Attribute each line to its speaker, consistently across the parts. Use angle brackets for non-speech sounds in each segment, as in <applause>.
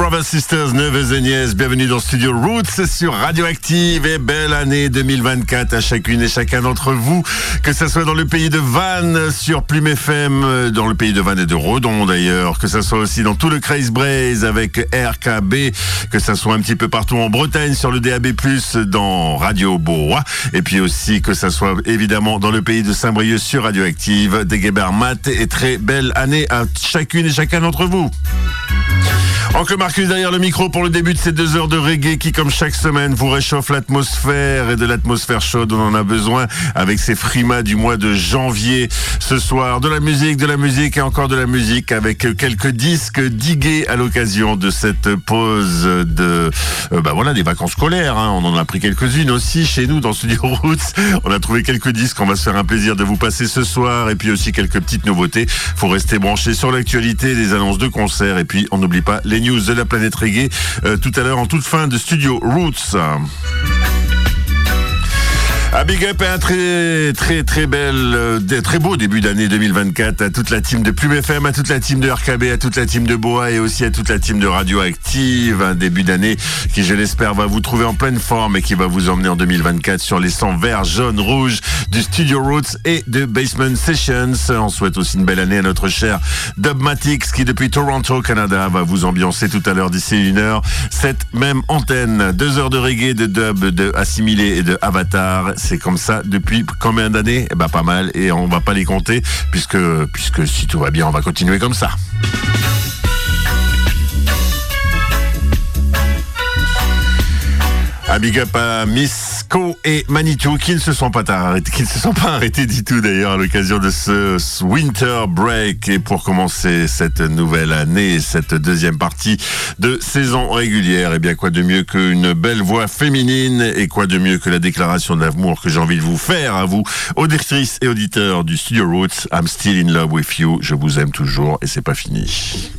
Speaker 1: Brothers, sisters, neveux et nièces. Bienvenue dans Studio Roots sur Radioactive et belle année 2024 à chacune et chacun d'entre vous. Que ce soit dans le pays de Vannes sur Plume FM, dans le pays de Vannes et de Redon d'ailleurs. Que ce soit aussi dans tout le Craze Braze avec RKB. Que ce soit un petit peu partout en Bretagne sur le DAB+, dans Radio Boa. Et puis aussi que ce soit évidemment dans le pays de Saint-Brieuc sur Radioactive. Des Mat et très belle année à chacune et chacun d'entre vous. Oncle Marcus derrière le micro pour le début de ces deux heures de reggae qui, comme chaque semaine, vous réchauffe l'atmosphère et de l'atmosphère chaude. On en a besoin avec ces frimas du mois de janvier. Ce soir, de la musique, de la musique et encore de la musique avec quelques disques digués à l'occasion de cette pause de, euh, bah voilà, des vacances scolaires. Hein. On en a pris quelques-unes aussi chez nous dans Studio Roots. On a trouvé quelques disques. On va se faire un plaisir de vous passer ce soir et puis aussi quelques petites nouveautés. Faut rester branché sur l'actualité, des annonces de concerts et puis on n'oublie pas les news de la planète reggae euh, tout à l'heure en toute fin de studio Roots. Un big up et un très très très bel, euh, très beau début d'année 2024 à toute la team de Plume FM, à toute la team de RKB, à toute la team de Boa et aussi à toute la team de Radioactive. Un début d'année qui, je l'espère, va vous trouver en pleine forme et qui va vous emmener en 2024 sur les sons verts, jaunes, rouges du Studio Roots et de Basement Sessions. On souhaite aussi une belle année à notre cher Dubmatix qui depuis Toronto, Canada, va vous ambiancer tout à l'heure d'ici une heure cette même antenne. Deux heures de reggae, de dub, de assimilé et de avatar c'est comme ça depuis combien d'années? Eh ben pas mal et on va pas les compter puisque puisque si tout va bien, on va continuer comme ça. Un big up à Miss Co et Manitou qui ne se sont pas arrêtés, qui ne se sont pas arrêtés du tout d'ailleurs à l'occasion de ce winter break et pour commencer cette nouvelle année, cette deuxième partie de saison régulière. Et eh bien quoi de mieux qu'une belle voix féminine et quoi de mieux que la déclaration d'amour que j'ai envie de vous faire à vous, auditrices et auditeurs du Studio Roots. I'm still in love with you. Je vous aime toujours et c'est pas fini.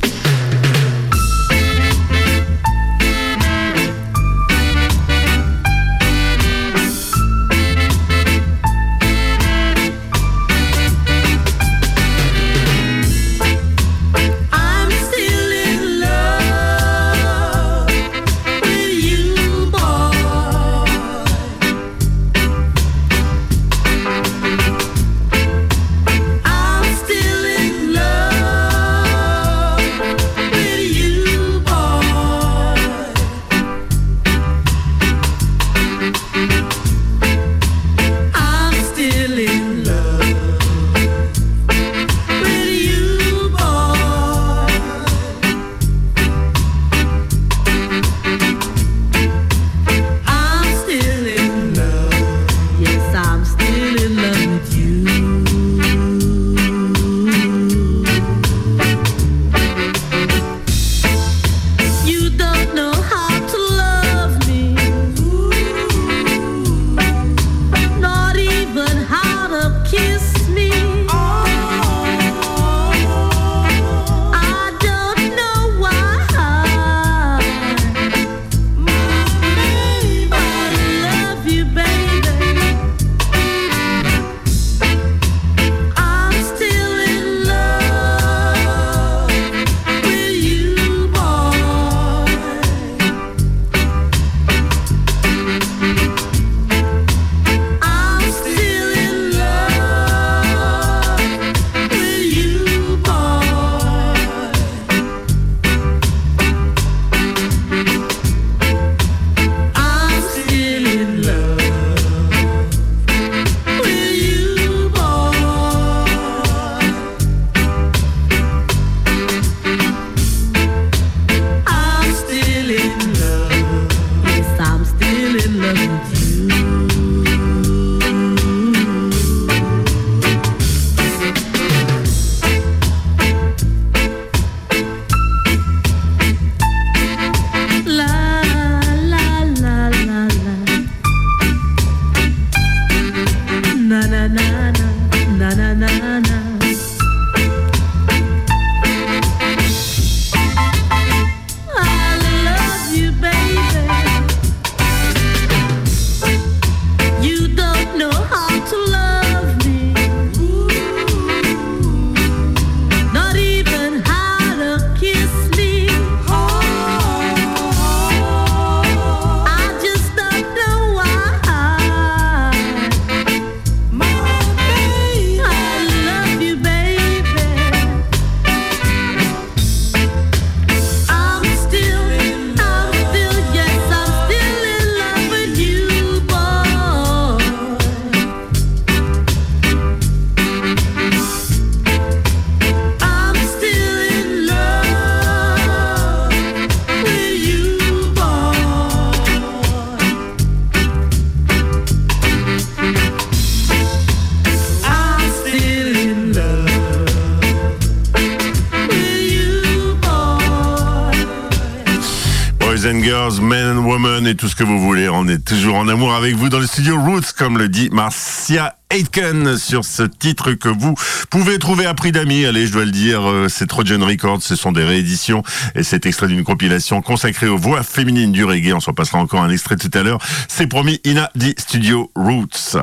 Speaker 1: Avec vous dans le studio Roots, comme le dit Marcia Aitken sur ce titre que vous pouvez trouver à prix d'amis. Allez, je dois le dire, euh, c'est Trojan Records, ce sont des rééditions et c'est extrait d'une compilation consacrée aux voix féminines du reggae. On s'en passera encore un extrait tout à l'heure. C'est promis, Ina dit Studio Roots.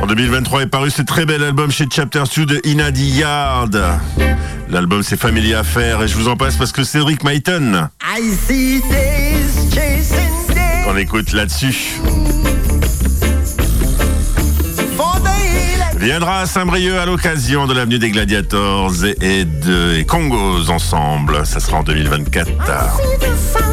Speaker 1: En 2023 est paru ce très bel album chez Chapter 2 de Inadi Yard. L'album c'est Family Affair et je vous en passe parce que Cédric Maïton. On écoute là-dessus. Viendra Saint-Brieuc à l'occasion de l'avenue des Gladiators et, de Congos ensemble. Ça sera en 2024.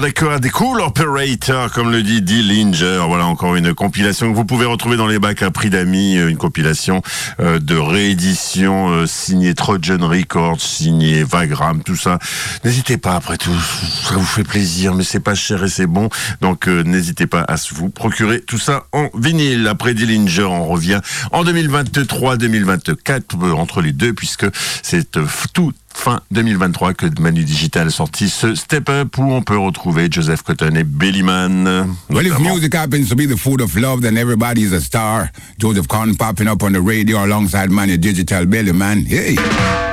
Speaker 1: D'accord, des cool operator, comme le dit Dillinger. Voilà encore une compilation que vous pouvez retrouver dans les bacs à prix d'amis, euh, une compilation euh, de réédition euh, signée Trojan Records, signée Vagram, tout ça. N'hésitez pas, après tout, ça vous fait plaisir, mais c'est pas cher et c'est bon. Donc n'hésitez pas à vous procurer tout ça en vinyle. Après Dillinger, on revient en 2023-2024 entre les deux, puisque c'est tout fin 2023 que Manu Digital sorti ce Step Up où on peut retrouver Joseph Cotton et Bellyman.
Speaker 2: Well, if music happens to be the food of love, then everybody's a star. Joseph Cotton popping up on the radio alongside Manu Digital. Hey!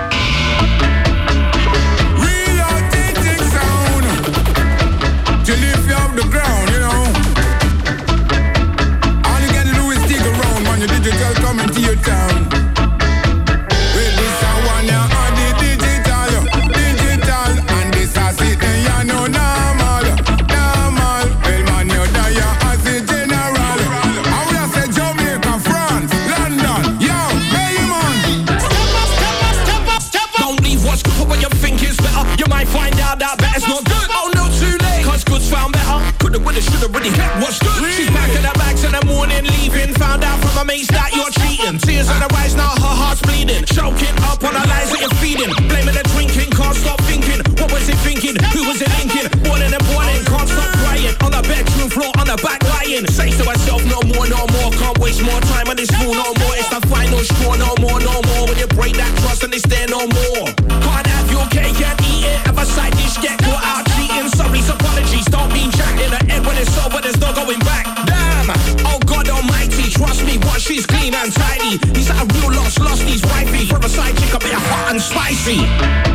Speaker 3: Al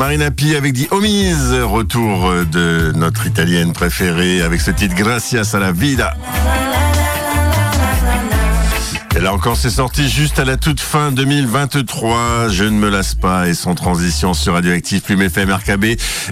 Speaker 1: Marina Pi avec dit Homies. Retour de notre italienne préférée avec ce titre Gracias a la vida. Là encore, c'est sorti juste à la toute fin 2023. Je ne me lasse pas et sans transition sur Radioactive, Plume FM, RKB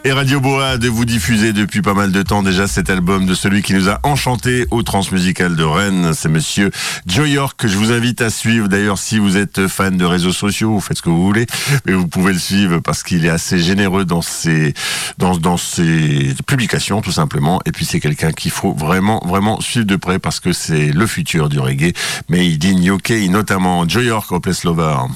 Speaker 1: et Radio Boa de vous diffuser depuis pas mal de temps déjà cet album de celui qui nous a enchanté au Transmusical de Rennes. C'est monsieur Joe York que je vous invite à suivre. D'ailleurs, si vous êtes fan de réseaux sociaux, vous faites ce que vous voulez, mais vous pouvez le suivre parce qu'il est assez généreux dans ses, dans, dans ses publications, tout simplement. Et puis, c'est quelqu'un qu'il faut vraiment, vraiment suivre de près parce que c'est le futur du reggae. Mais il dit UK, notamment Joe York Place Lover.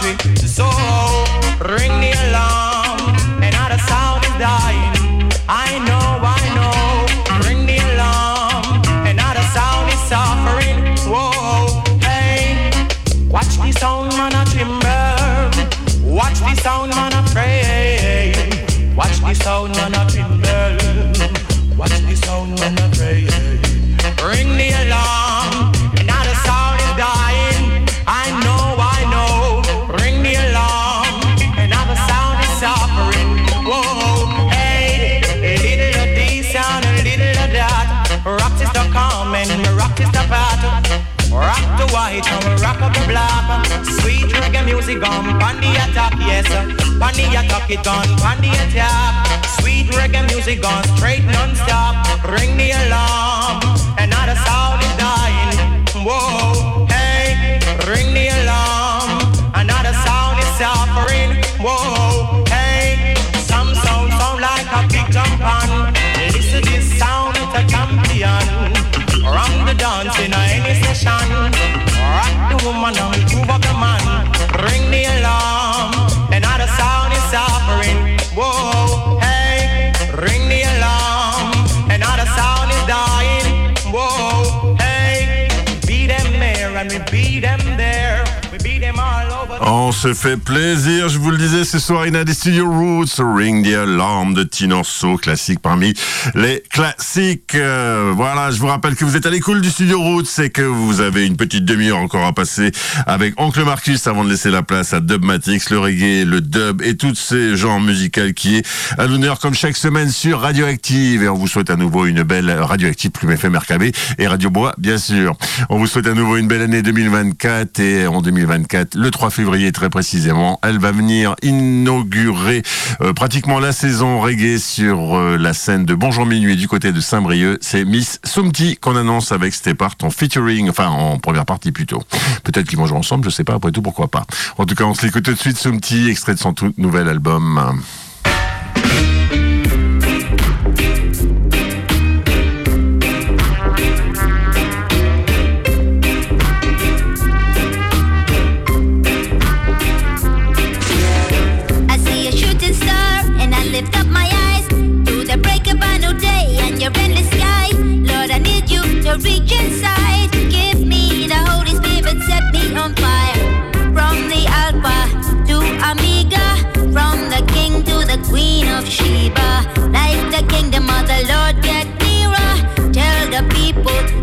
Speaker 4: Country. So ring the black. Sweet reggae music on pandy attack, yes. Pandy attack it on pandy attack. Sweet reggae music on straight non-stop. Ring the alarm, another sound is dying. Whoa, hey, ring the alarm, another sound is suffering. Whoa, hey, some sound sound like a big jump on. Listen to this sound, it's a champion. Run the dance in any session. The woman and move up the man. Ring the alarm, another sound is suffering. Whoa, hey, ring the alarm, another sound is dying. Whoa, hey, beat them there and we beat them there. We beat them all over.
Speaker 1: Oh, On se fait plaisir, je vous le disais, ce soir, il y a des studios Roots, Ring the Alarm de Tinorso, classique parmi les classiques. Euh, voilà, je vous rappelle que vous êtes à l'écoute du studio Roots et que vous avez une petite demi-heure encore à passer avec Oncle Marcus avant de laisser la place à Dubmatix, le reggae, le dub et tous ces genres musicaux qui est à l'honneur comme chaque semaine sur Radioactive. Et on vous souhaite à nouveau une belle Radioactive Plume FM RKB et Radio Bois, bien sûr. On vous souhaite à nouveau une belle année 2024 et en 2024, le 3 février très précisément, elle va venir inaugurer euh, pratiquement la saison reggae sur euh, la scène de Bonjour Minuit du côté de Saint-Brieuc. C'est Miss Sumti qu'on annonce avec Stepart en featuring, enfin en première partie plutôt. Peut-être qu'ils vont jouer ensemble, je sais pas, après tout pourquoi pas. En tout cas, on se l'écoute tout de suite, Sumti, extrait de son tout nouvel album.
Speaker 5: The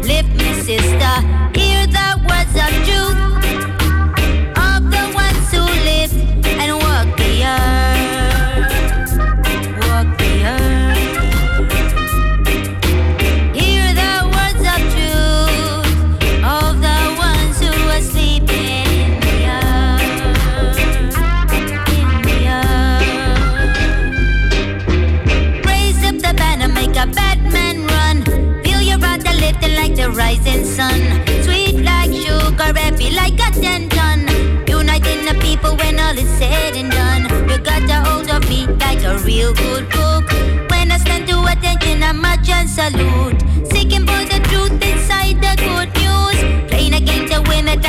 Speaker 5: people when all is said and done. You got a hold of me like a real good book. When I stand to attention, I march and salute. Seeking for the truth inside the good news. Playing a game to win it,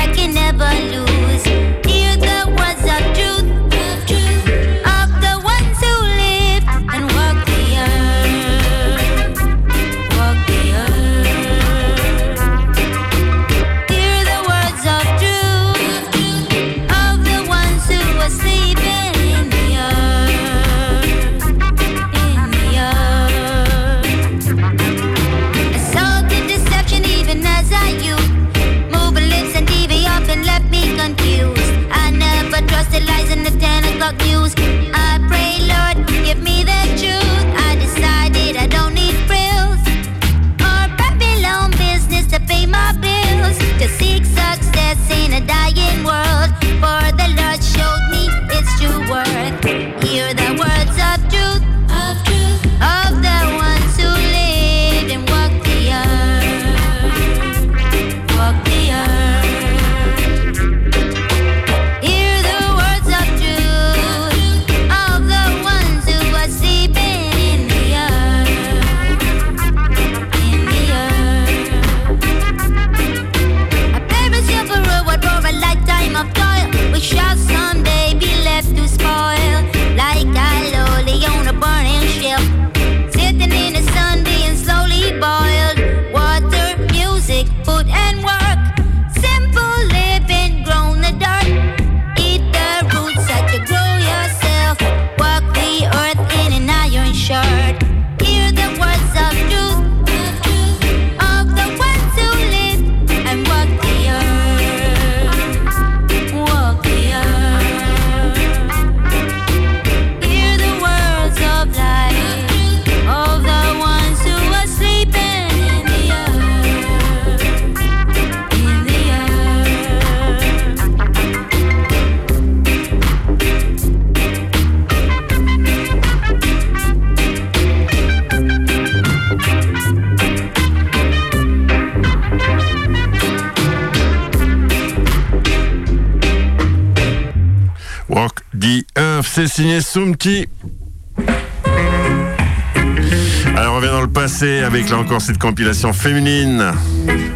Speaker 6: J'ai encore cette compilation féminine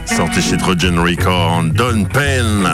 Speaker 6: sortie chez Trojan Record, Don
Speaker 1: Penn.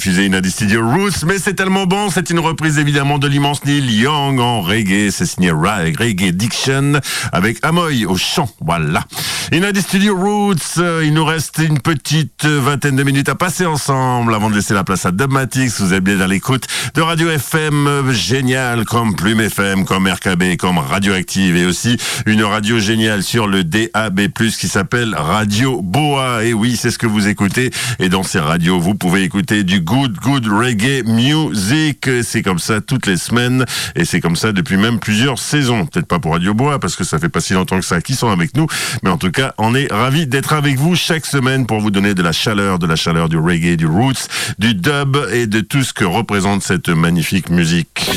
Speaker 1: Diffusé in Studio Roots, mais c'est tellement bon, c'est une reprise évidemment de l'immense Neil Young en reggae, c'est signé Reggae Diction avec Amoy au chant, voilà. In Studio Roots, euh, il nous reste une petite vingtaine de minutes à passer ensemble avant de laisser la place à Dubmatix, vous êtes bien dans l'écoute de Radio FM, euh, génial comme Plume FM, comme RKB, comme Radioactive et aussi une radio géniale sur le DAB+, qui s'appelle Radio Boa, et oui, c'est ce que vous écoutez, et dans ces radios, vous pouvez écouter du good, good reggae music. C'est comme ça toutes les semaines et c'est comme ça depuis même plusieurs saisons. Peut-être pas pour Radio Bois parce que ça fait pas si longtemps que ça qu'ils sont avec nous, mais en tout cas, on est ravis d'être avec vous chaque semaine pour vous donner de la chaleur, de la chaleur du reggae, du roots, du dub et de tout ce que représente cette magnifique musique.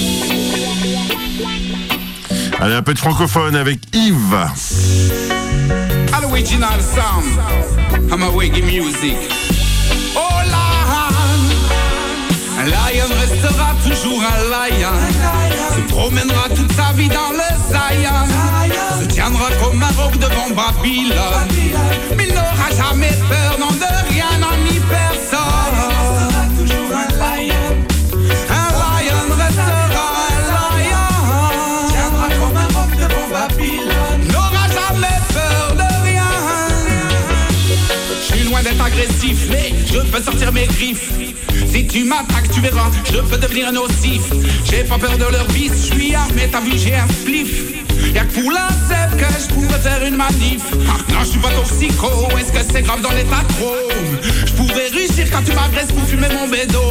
Speaker 1: Allez, un peu de francophone avec Yves.
Speaker 7: Music. Un lion restera toujours un lion. Se promènera toute sa vie dans le Zion. Se tiendra comme un roc devant Babylone. Mais il n'aura jamais peur, non de rien, non ni personne. toujours un lion. Un lion restera un lion. Tiendra comme un roc devant Babylone. N'aura jamais peur de rien. Je suis loin d'être agressif, mais je peux sortir mes griffes. Si tu m'attaques, tu verras, je peux devenir nocif. J'ai pas peur de leur vice, je suis armé, t'as vu, j'ai un spliff. Y'a que pour la sève que je pourrais faire une manif. Ah, non, je suis pas toxico, est-ce que c'est grave dans l'état trop Je pourrais réussir quand tu m'agresses pour fumer mon bédo.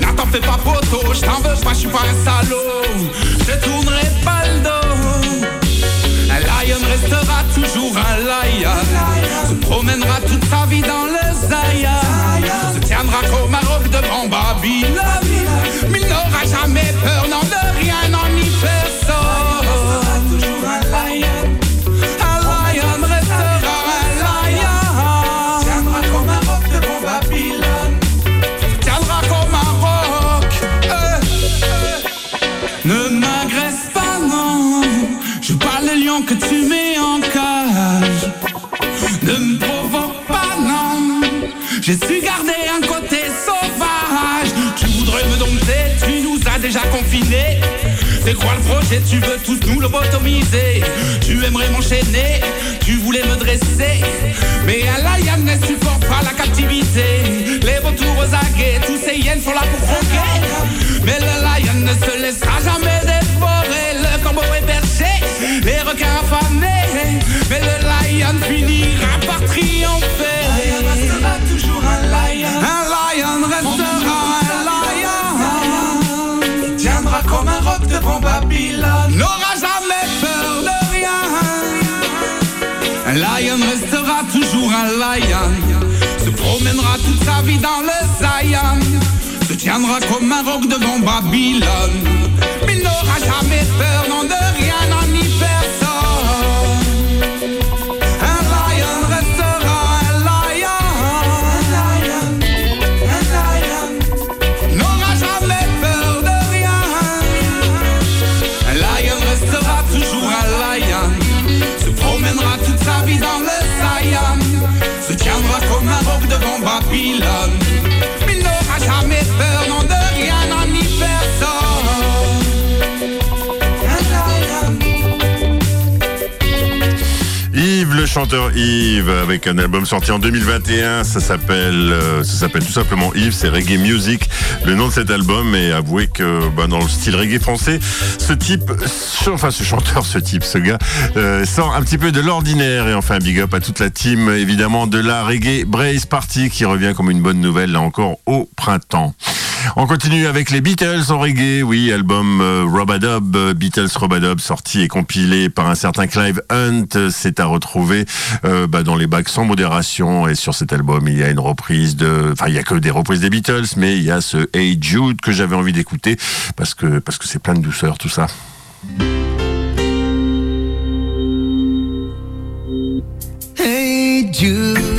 Speaker 7: N'attends, fais pas poteau, je t'en veux pas, je suis pas un salaud. Je tournerai pas le dos. Un lion restera toujours un lion. Se promènera toute sa vie dans le Zion. Maroc devant Babylone. Le projet? Tu veux tous nous lobotomiser. Tu aimerais m'enchaîner. Tu voulais me dresser. Mais un lion ne supporte pas la captivité. Les vautours aux aguets Tous ces hyènes sont là pour croquer Mais le lion ne se laissera jamais dévorer. Le corbeau est perché Les requins affamés. Mais le lion finira lion restera toujours un lion Se promènera toute sa vie dans le Zion Se tiendra comme un roc devant Babylone. Mais il n'aura jamais peur, non
Speaker 1: Yves, avec un album sorti en 2021, ça s'appelle, euh, ça s'appelle tout simplement Yves, c'est Reggae Music, le nom de cet album. Et avouez que bah, dans le style reggae français, ce type, enfin ce chanteur, ce type, ce gars, euh, sort un petit peu de l'ordinaire. Et enfin, big up à toute la team, évidemment, de la Reggae Brace Party qui revient comme une bonne nouvelle là encore au printemps. On continue avec les Beatles en reggae, oui, album euh, Robadub, euh, Beatles Robadub, sorti et compilé par un certain Clive Hunt, euh, c'est à retrouver euh, bah, dans les bacs sans modération, et sur cet album il y a une reprise de, enfin il y a que des reprises des Beatles, mais il y a ce Hey Jude que j'avais envie d'écouter, parce que parce que c'est plein de douceur tout ça.
Speaker 8: Hey Jude,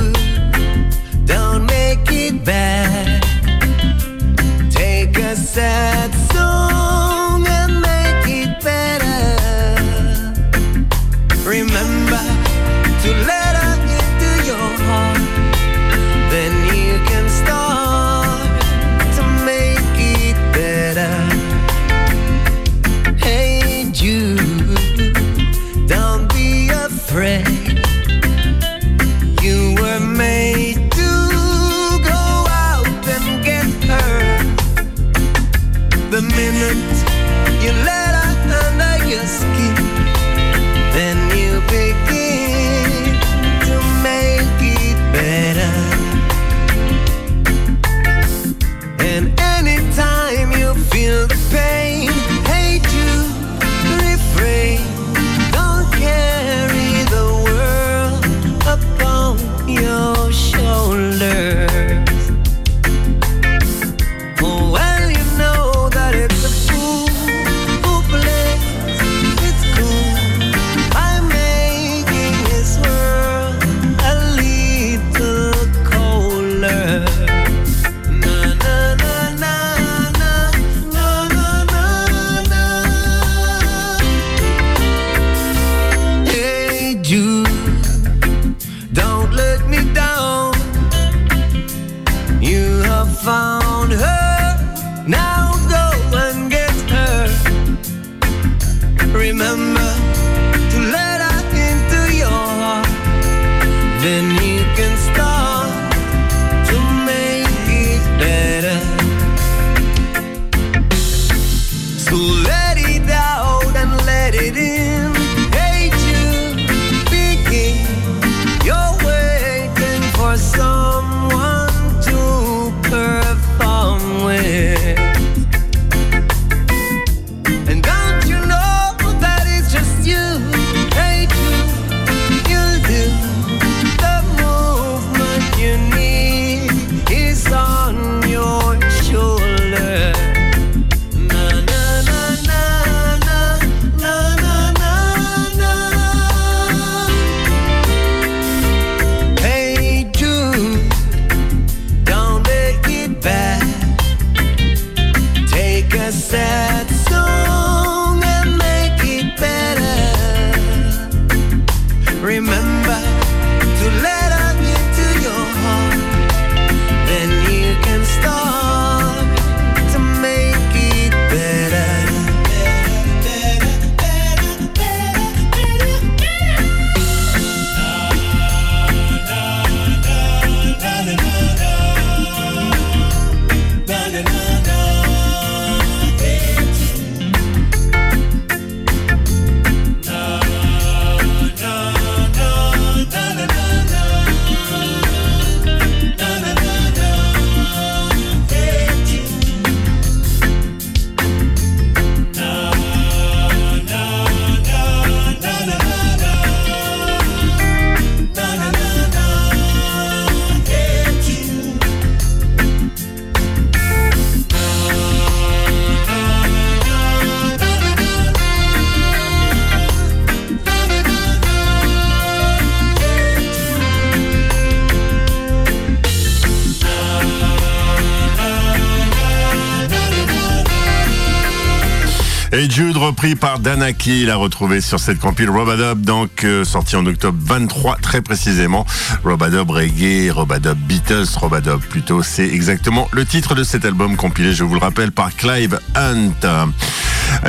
Speaker 1: par Danaki, il a retrouvé sur cette compile Robadub, donc euh, sorti en octobre 23 très précisément. Robadub Reggae, Robadub Beatles, Robadub plutôt, c'est exactement le titre de cet album compilé, je vous le rappelle, par Clive Hunt.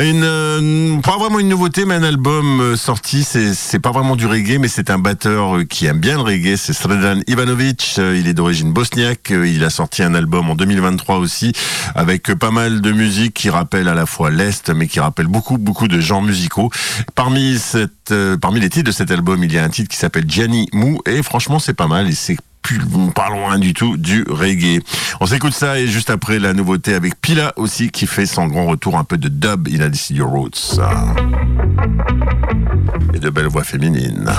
Speaker 1: Une, euh, pas vraiment une nouveauté, mais un album euh, sorti, c'est pas vraiment du reggae, mais c'est un batteur euh, qui aime bien le reggae, c'est Sredan Ivanovic, euh, il est d'origine bosniaque, il a sorti un album en 2023 aussi, avec pas mal de musique qui rappelle à la fois l'Est, mais qui rappelle beaucoup, beaucoup de genres musicaux. Parmi cette, euh, parmi les titres de cet album, il y a un titre qui s'appelle Gianni Mou, et franchement, c'est pas mal, et c'est pas loin du tout du reggae. On s'écoute ça et juste après la nouveauté avec Pila aussi qui fait son grand retour un peu de dub in Addis Your Roots. Et de belles voix féminines.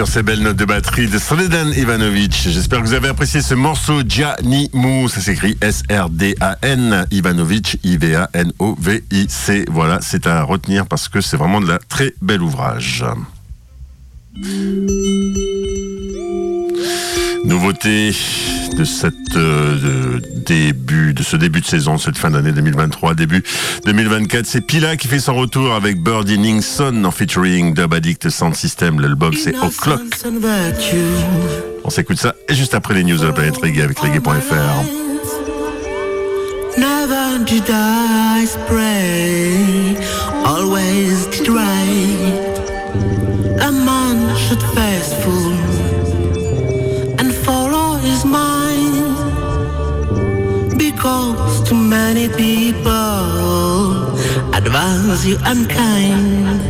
Speaker 1: Sur ces belles notes de batterie de Sredan Ivanovic. J'espère que vous avez apprécié ce morceau Mou. Ça s'écrit S-R-D-A-N Ivanovic, I-V-A-N-O-V-I-C. Voilà, c'est à retenir parce que c'est vraiment de la très bel ouvrage. Nouveauté de cette euh, début de ce début de saison, cette fin d'année 2023, début 2024, c'est Pila qui fait son retour avec Birdie Ningson en featuring Dub Addict Sound System. L'album c'est O'Clock. On s'écoute ça et juste après les news de la planète reggae avec reggae.fr.
Speaker 8: Never did I spray, always advise you I'm kind.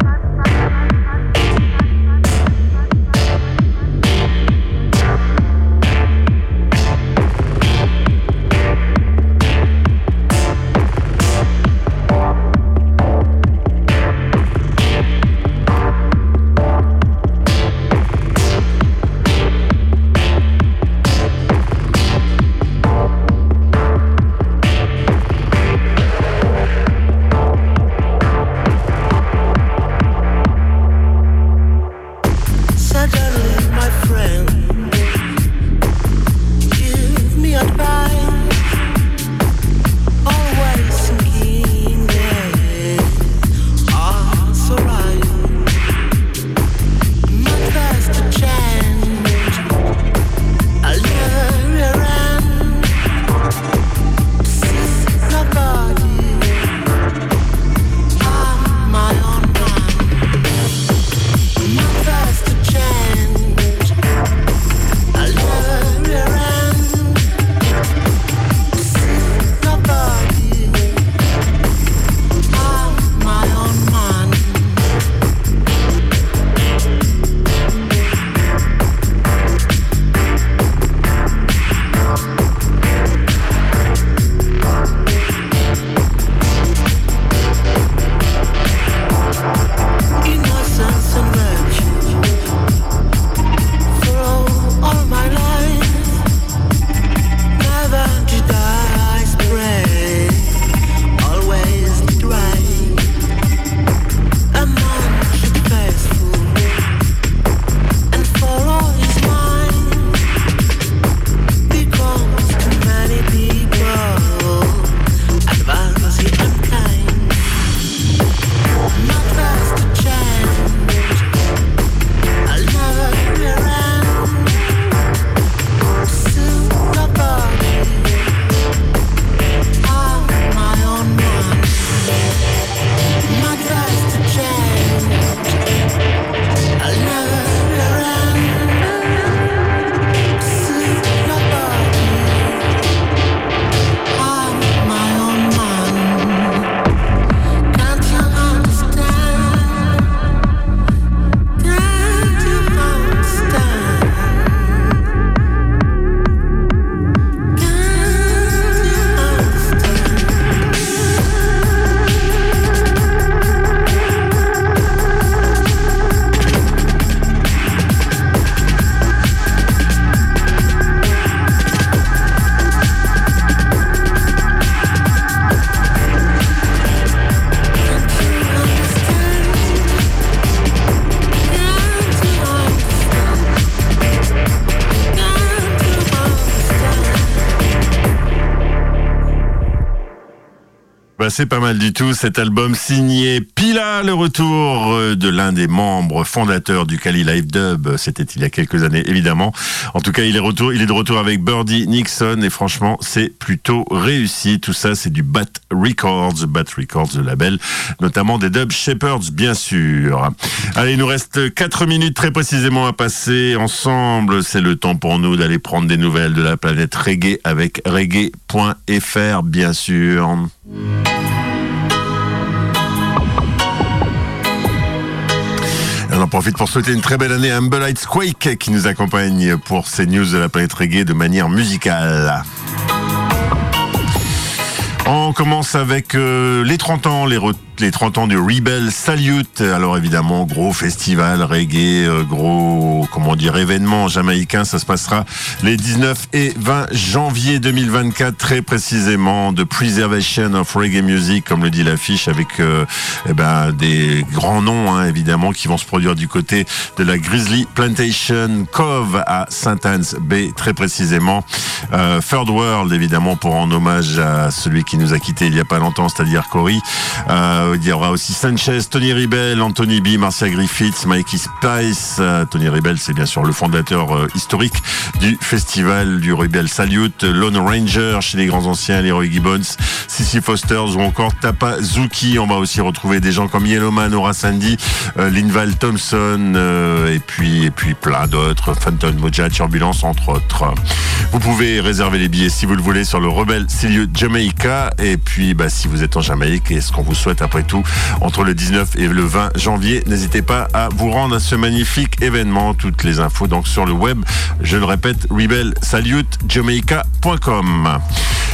Speaker 1: Bah, c'est pas mal du tout cet album signé Pila, le retour euh, de l'un des membres fondateurs du Cali Live Dub. C'était il y a quelques années, évidemment. En tout cas, il est, de retour avec Birdie Nixon et franchement, c'est plutôt réussi. Tout ça, c'est du Bat Records, Bat Records, le label, notamment des Dub Shepherds, bien sûr. Allez, il nous reste 4 minutes très précisément à passer ensemble. C'est le temps pour nous d'aller prendre des nouvelles de la planète reggae avec reggae.fr, bien sûr. On en profite pour souhaiter une très belle année à Humble Lights Quake qui nous accompagne pour ces news de la planète reggae de manière musicale. On commence avec euh, les 30 ans, les, les 30 ans du Rebel Salute. Alors évidemment, gros festival reggae, euh, gros, comment dire, événement jamaïcain. Ça se passera les 19 et 20 janvier 2024, très précisément, de Preservation of Reggae Music, comme le dit l'affiche, avec euh, eh ben, des grands noms, hein, évidemment, qui vont se produire du côté de la Grizzly Plantation Cove à Saint-Anne's Bay, très précisément. Third World, évidemment, pour en hommage à celui qui nous a quitté il y a pas longtemps, c'est-à-dire Cory. Euh, il y aura aussi Sanchez, Tony Ribel, Anthony B, Marcia Griffiths, Mikey Spice. Euh, Tony Ribel, c'est bien sûr le fondateur euh, historique du festival du Rebel Salute. Lone Ranger chez les grands anciens, Leroy Gibbons, Sissy Fosters ou encore Tapa Zuki. On va aussi retrouver des gens comme Yellowman, Aura Sandy, Linval Thompson et puis et puis plein d'autres, Phantom Moja, Turbulence entre autres. Vous pouvez réserver les billets si vous le voulez sur le Rebel Salute Jamaica et puis bah, si vous êtes en Jamaïque et ce qu'on vous souhaite après tout entre le 19 et le 20 janvier. N'hésitez pas à vous rendre à ce magnifique événement. Toutes les infos donc sur le web. Je le répète, rebelsalutejamaica.com.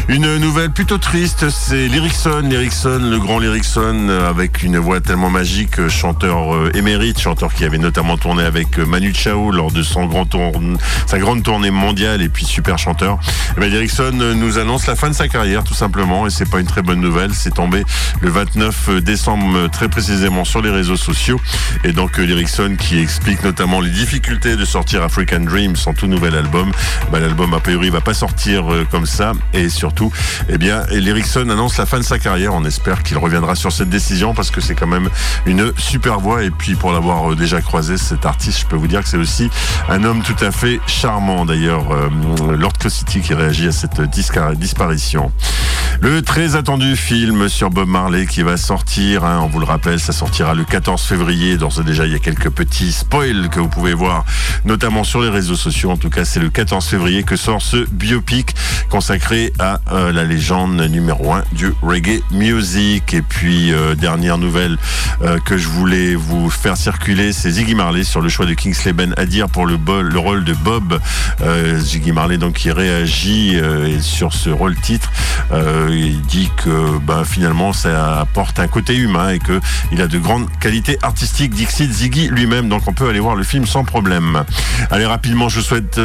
Speaker 1: Une nouvelle plutôt triste, c'est Lyricson, Lyricson, le grand Lyricson, avec une voix tellement magique, chanteur euh, émérite, chanteur qui avait notamment tourné avec euh, Manu Chao lors de sa grande tournée mondiale et puis super chanteur. Et bien, Lyricson nous annonce la fin de sa carrière tout simplement et c'est pas une très bonne nouvelle. C'est tombé le 29 décembre très précisément sur les réseaux sociaux et donc Lyricson qui explique notamment les difficultés de sortir African Dream, son tout nouvel album. Ben, L'album a priori va pas sortir euh, comme ça et surtout eh bien, l'Erickson annonce la fin de sa carrière. On espère qu'il reviendra sur cette décision parce que c'est quand même une super voix. Et puis, pour l'avoir euh, déjà croisé, cet artiste, je peux vous dire que c'est aussi un homme tout à fait charmant. D'ailleurs, euh, Lord City qui réagit à cette disparition. Très attendu film sur Bob Marley qui va sortir, hein, on vous le rappelle, ça sortira le 14 février. D'ores déjà, il y a quelques petits spoils que vous pouvez voir, notamment sur les réseaux sociaux. En tout cas, c'est le 14 février que sort ce biopic consacré à euh, la légende numéro un du reggae music. Et puis, euh, dernière nouvelle euh, que je voulais vous faire circuler, c'est Ziggy Marley sur le choix de Kingsley Ben Adir pour le, le rôle de Bob. Ziggy Marley donc qui réagit sur ce rôle titre. Il dit que ben, finalement ça apporte un côté humain et que il a de grandes qualités artistiques. Dixit Ziggy lui-même, donc on peut aller voir le film sans problème. Allez rapidement, je vous souhaite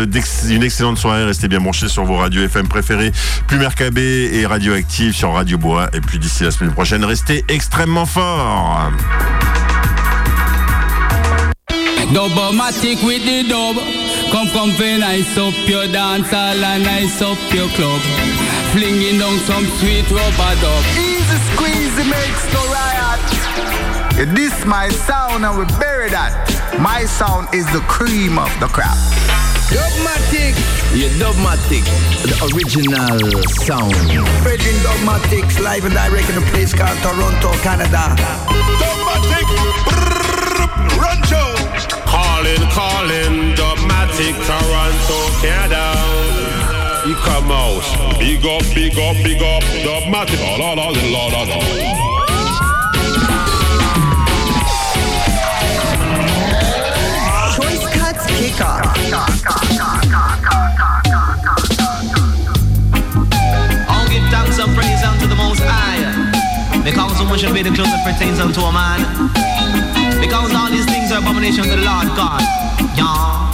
Speaker 1: une excellente soirée. Restez bien branchés sur vos radios FM préférées. Plus RKB et Radioactive sur Radio Bois. Et puis d'ici la semaine prochaine, restez extrêmement forts.
Speaker 7: Dobomatic with the dub. Come come very nice up your dance hall and nice up your club. Flinging down some sweet rubber dub.
Speaker 9: Easy squeeze makes no riot. This my sound and we bury that. My sound is the cream of the crop.
Speaker 10: Dogmatic. Yeah, Dogmatic. The original sound.
Speaker 9: Spreading Dogmatics live and direct in a place called Toronto, Canada.
Speaker 11: Dogmatic. Run show. Calling, calling. Dogmatic, Toronto, Canada. You come out. Big up, big up, big up. Dogmatic. La, la, la, la, la.
Speaker 12: kickoff. I'll give thanks and praise unto the Most High, because so much should be the clothes that pertains unto a man. Because all these things are abomination to the Lord God. Yeah.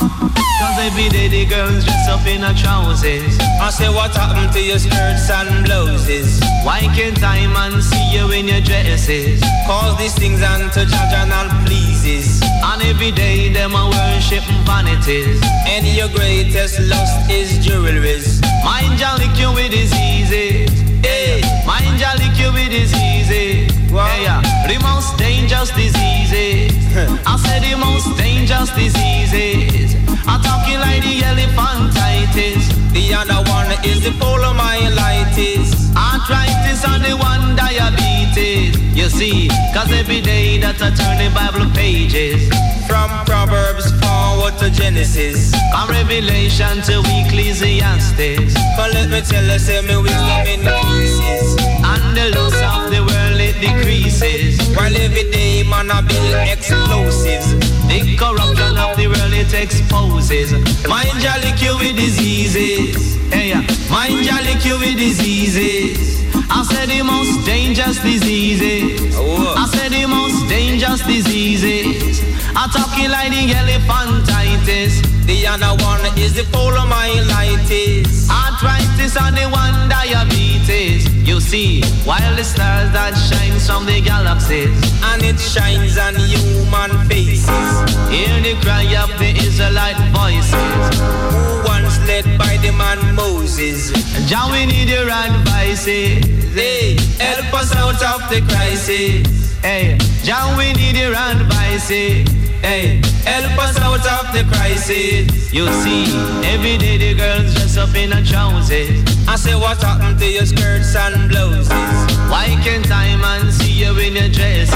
Speaker 12: Cause every day the girls dress up in a trousers. I say what happened to your skirts and blouses? Why can't I man see you in your dresses? Cause these things unto judge and all pleases. And every day them a worship vanities.
Speaker 13: And your greatest lust is jewelries.
Speaker 12: Mind your liquor with diseases. Hey, mind your liquor with diseases. Hey, yeah. The most dangerous diseases. <laughs> I said the most dangerous diseases. I'm talking like the elephantitis.
Speaker 13: The other one is the polymyelitis.
Speaker 12: Arthritis and the one diabetes. You see, cause every day that I turn the Bible pages.
Speaker 13: From Proverbs forward to Genesis.
Speaker 12: From Revelation to Ecclesiastes.
Speaker 13: But let me tell you, say me wisdom increases.
Speaker 12: And the loss of the world it decreases.
Speaker 13: While every day man I build explosives.
Speaker 12: The corruption of the world it exposes. Mind jolly cure with diseases. Hey, mind jolly cure with diseases. I said the most dangerous diseases. I said the most dangerous diseases. I'm talking like the elephantitis.
Speaker 13: The other one is the polymyelitis.
Speaker 12: Arthritis and the one diabetes. You see, while the stars that shines from the galaxies,
Speaker 13: and it shines on human faces.
Speaker 12: Hear the cry of the Israelite voices.
Speaker 13: Who once led by the man Moses.
Speaker 12: Jah, we need your advices.
Speaker 13: Hey, help us out of the crisis.
Speaker 12: Hey, Jah, we need your advices.
Speaker 13: Hey, help us out of the crisis.
Speaker 12: You see, every day the girls dress up in a trousers.
Speaker 13: I say, what happened to your skirts and blouses?
Speaker 12: Why can't I man see you in your dresses?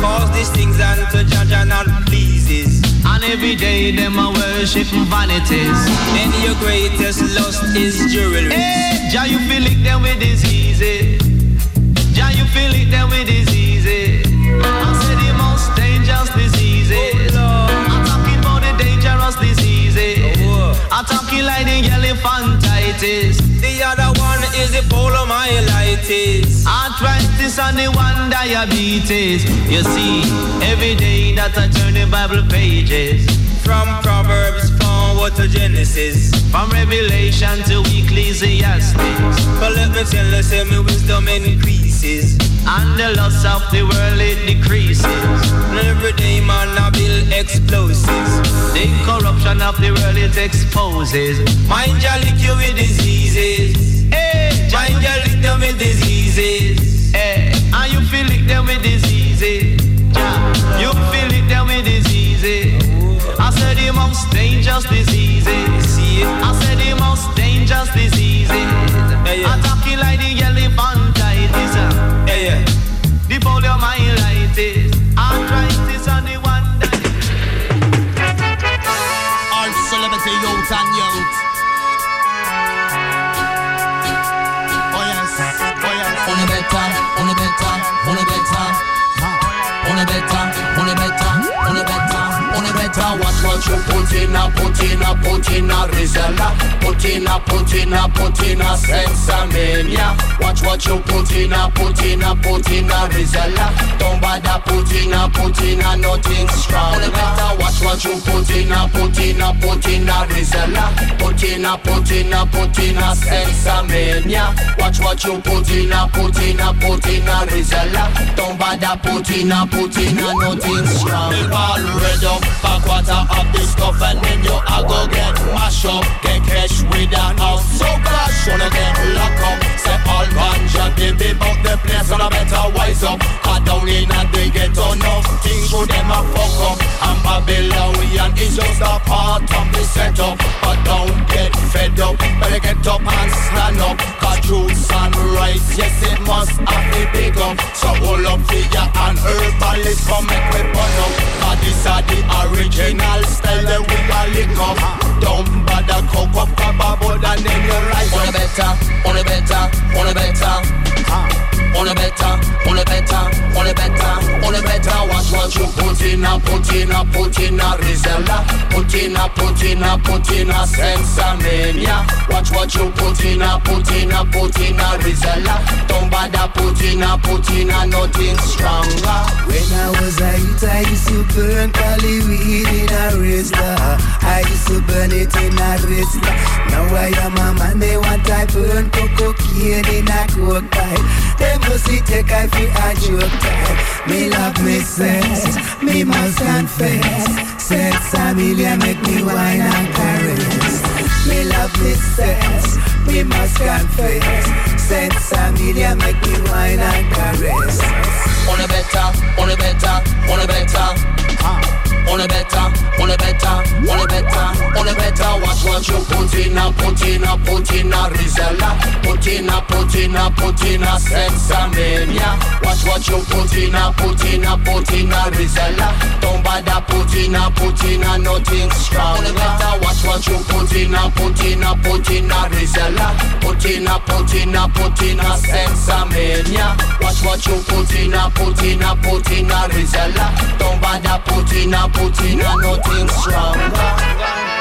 Speaker 13: Cause these things unto judge and not pleases.
Speaker 12: And every day them a worship vanities.
Speaker 13: Then your greatest lust is jewelry.
Speaker 12: Hey, Jah, you feel it them with diseases. Jah, you feel it them with diseases. I'm talking like the elephantitis.
Speaker 13: The other one is the polymyelitis.
Speaker 12: Arthritis and the one diabetes. You see, every day that I turn the Bible pages.
Speaker 13: From Proverbs forward to Genesis.
Speaker 12: From Revelation to Ecclesiastes.
Speaker 13: But tell you, say me wisdom increases.
Speaker 12: And the loss of the world it decreases.
Speaker 13: Every day man I build explosives.
Speaker 12: The corruption of the world it exposes.
Speaker 13: Mind your liquor with diseases.
Speaker 12: Hey,
Speaker 13: mind your liquor with diseases.
Speaker 12: Hey, and you feel it them with diseases. Yeah. You feel it them with diseases. I said the most dangerous diseases. I said the most dangerous diseases.
Speaker 13: Yeah,
Speaker 12: talking like the elephantitis. Uh.
Speaker 13: Yeah, yeah.
Speaker 12: The poliomyelitis,
Speaker 4: Watch what you put in a, put in a, put in a Rizella. Put in a, put in a, put in a Sensamania. Watch what you put in a, put in a, put in a Rizella. Don't bother put in a, put a nothing strong. On est better. Watch what you put in a, put in a, put in a Rizella. Put in a, put in a, put in a Sensamania. Watch what you put in a, put in a, put in a Rizella. Don't bother put in a, put a nothing strong.
Speaker 14: The ball red up, back water up the stuff and then you a go get mash up, get cash with an house. So cash wanna get lock up. Say all ganja baby, but the place on a better wise up. Cut down in a they get enough things for them a fuck up. And Babylonian is just a part of the setup, but don't get fed up. Better get up and stand up. Cause truths and rights, yes it must have the big up. So hold up for and herbalist come make we burn up. Cause this are the original style we are lick up. Don't bother cook up and then you rise
Speaker 4: On est better, on est better, on est better. Ah. On est better, on est better, on est better, on est better. Watch what you put in a, put in a, put in a Rizella. Put in a, put in a, put in a Sensamania. Watch what you put in a, put in a, put in a Rizella. Don't bother put in a, put in a nothing stronger.
Speaker 15: When I was a youth, I used to burn Cali weed in a Rizla. I used to burn it in a Rizla. Now I am a man, they want I burn cocaine in a coke pipe. Must take I feel a joke time. Me love me sense, me must confess.
Speaker 16: Sex a million make me wine and caress. Me love me sex, me must confess. Sex a million make me wine and caress.
Speaker 4: On a better, on a better, on a better. Ah. On a better, on a better, on a better, on a better. Watch what you put in a, put in a, put in a Rizella. Put in a, put in a, put in a Sexamania. Watch what you put in a, put in a, put in a Rizella. Don't bother put in a, nothing strong. On a better, watch what you put in a, put in a, put in a Rizella. Put in a, put in a, put in a Sexamania. Watch what you put in a, put in a, put in a Rizella. Put in a, put in a nothing stronger.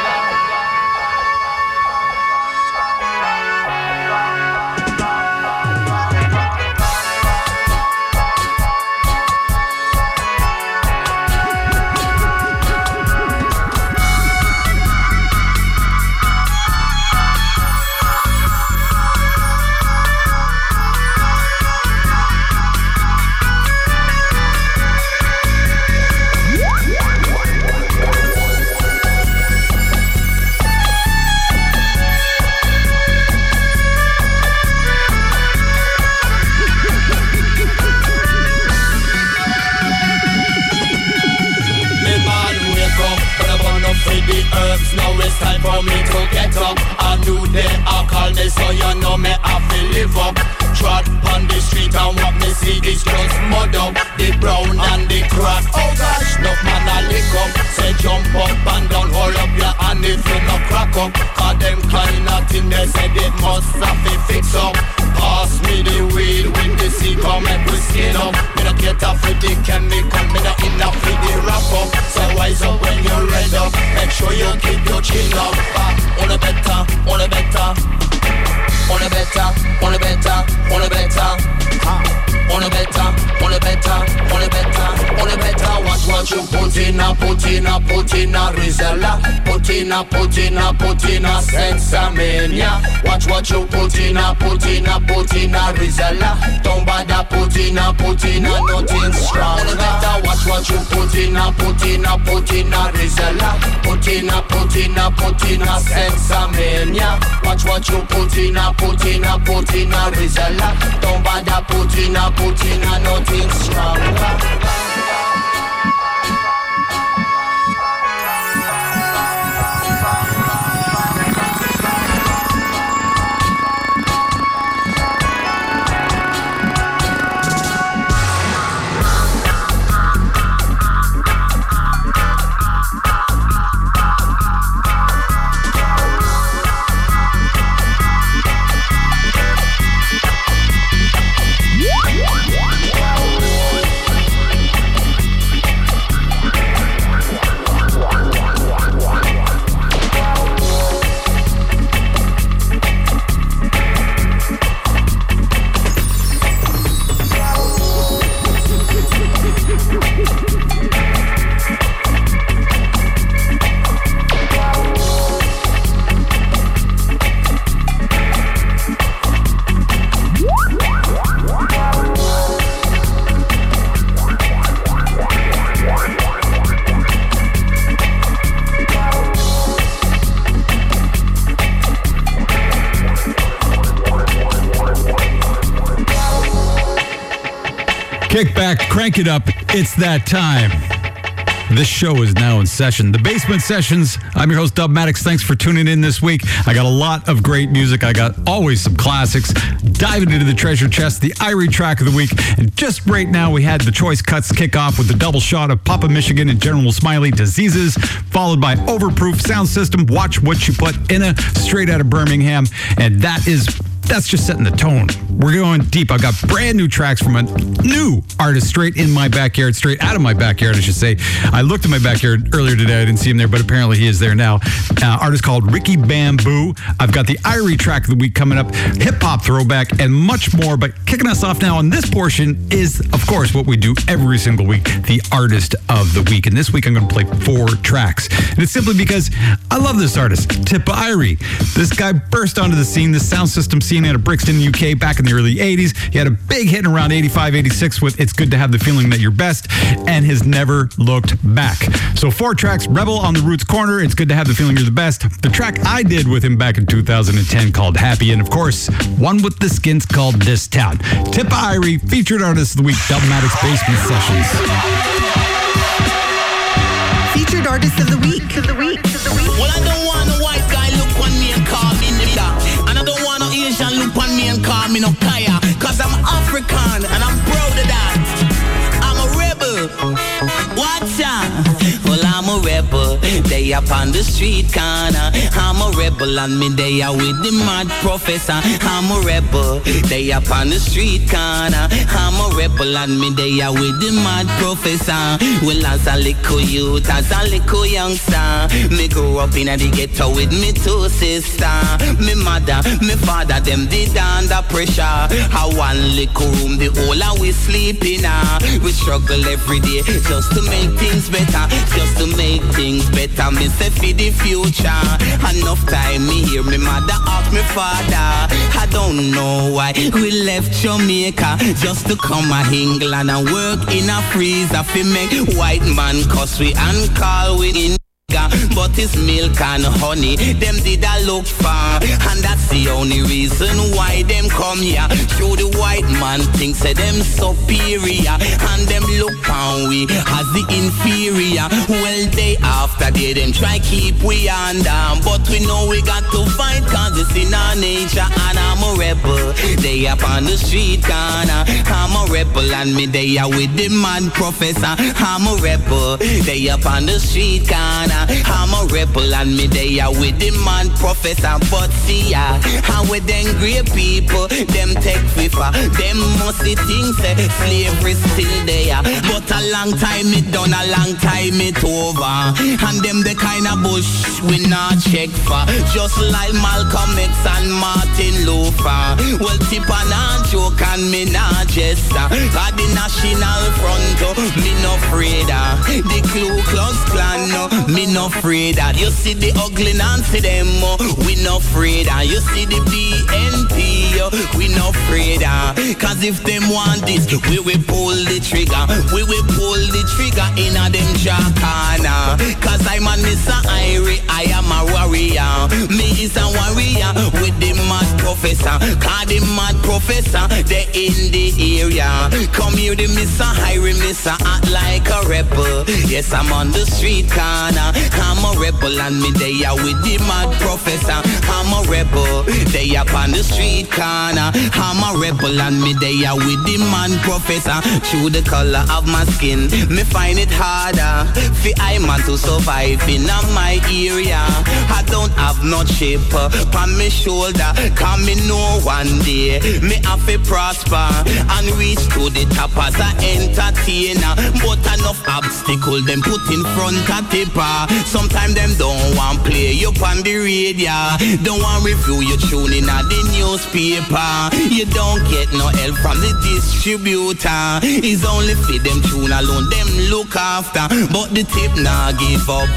Speaker 4: What you put in a, put in a, put in a Rizella. Put in a, put in a, put in a Sensamania. Watch what you put in a, put in a, put in a Rizella. Don't bother put in a, put in a nothing strong. On a watch what you put in a, put in a, put in a Rizella. Put in a, put in a, put in a Sensamania. Watch what you put in a, put in a, put in a Rizella. Don't bother put in a, put in a nothing strong.
Speaker 17: Crank it up. It's that time. This show is now in session. The Basement Sessions. I'm your host, Dubmatix. Thanks for tuning in this week. I got a lot of great music. I got always some classics. Diving into the treasure chest, the Irie track of the week. And just right now, we had the choice cuts kick off with the double shot of Papa Michigan and General Smiley Diseases, followed by Overproof Sound System. Watch what you put in a straight out of Birmingham. And that is that's just setting the tone. We're going deep. I've got brand new tracks from a new artist straight in my backyard, straight out of my backyard, I should say. I looked in my backyard earlier today. I didn't see him there, but apparently he is there now. Uh, artist called Ricky Bamboo. I've got the Irie track of the week coming up, hip hop throwback, and much more. But kicking us off now on this portion is, of course, what we do every single week the artist of the week. And this week I'm going to play four tracks. And it's simply because I love this artist, Tippa Irie. This guy burst onto the scene, the sound system scene out of Brixton, UK, back in the early 80s. He had a big hit around 85, 86 with It's Good to Have the Feeling That You're Best, and has never looked back. So, four tracks Rebel on the Roots Corner, It's Good to Have the Feeling You're the Best. The track I did with him back in 2010 called Happy, and of course, one with the Skints called This Town. Tippa Irie, featured artist of the week, Dubmatic's Basement Sessions.
Speaker 18: Featured artist of the week. Of the week.
Speaker 19: Well, I don't want no white guy look on me and call me nigga. And I don't want no Asian look on me and call me no kaya. Cause I'm African and I'm proud of that. I'm a rebel. I'm a rebel. They up on the street corner. I'm a rebel and me they are with the mad professor. I'm a rebel. They up on the street corner. I'm a rebel and me they are with the mad professor. Well, as a little youth, as a little youngster, me grow up in the ghetto with me two sister. Me mother, me father, them did under pressure. How one little room, the whole of we sleep in. Uh. We struggle every day just to make things better, just to make things better. Me say for the future. Enough time me hear me mother ask me father. I don't know why we left Jamaica just to come a England and work in a freezer fi make white man cuss we and call we in. But it's milk and honey, them did I look for And that's the only reason why them come here. Show the white man thinks that them superior. And them look on we as the inferior. Well day after they them try keep we under But we know we got to fight cause it's in our nature. And I'm a rebel, they up on the street corner. I'm a rebel and me they are with the man professor. I'm a rebel, they up on the street corner I'm a rebel and me they are with the man professor But see ya, how with them great people Them take FIFA, them must see things say Slavery still there. But a long time it done, a long time it over. And them the kind of bush we not check for. Just like Malcolm X and Martin Luther. Well tip and a joke and me not jester. Cause the national front, oh, me no afraid of The Ku Klux Klan, no, me no afraid. Of You see the ugly Nancy them, oh, we no afraid. Of You see the BNP, oh, we no afraid of Cause if them want this, we will pull the trigger. We will pull the trigger in a them jacana ah. Cause I'm a Mr. Irie, I am a warrior. Me is a warrior with the mad professor. Cause the mad professor, they in the area. Come here the Mr. Irie, Mr. Act like a rebel. Yes, I'm on the street corner I'm a rebel and me they are with the mad professor. I'm a rebel, they up on the street corner. I'm a rebel and me they are with the man professor. Through the color of my skin, me find it harder. For I man to survive in my area. I don't have no chip on me shoulder Come me know one day me have to prosper And reach to the top as a entertainer. But enough obstacle them put in front of tipper Sometimes them don't want play you on the radio. Don't want review you tuning at the newspaper. You don't get no help from the distributor. It's only for them tune alone them look after. But the tip nah give up.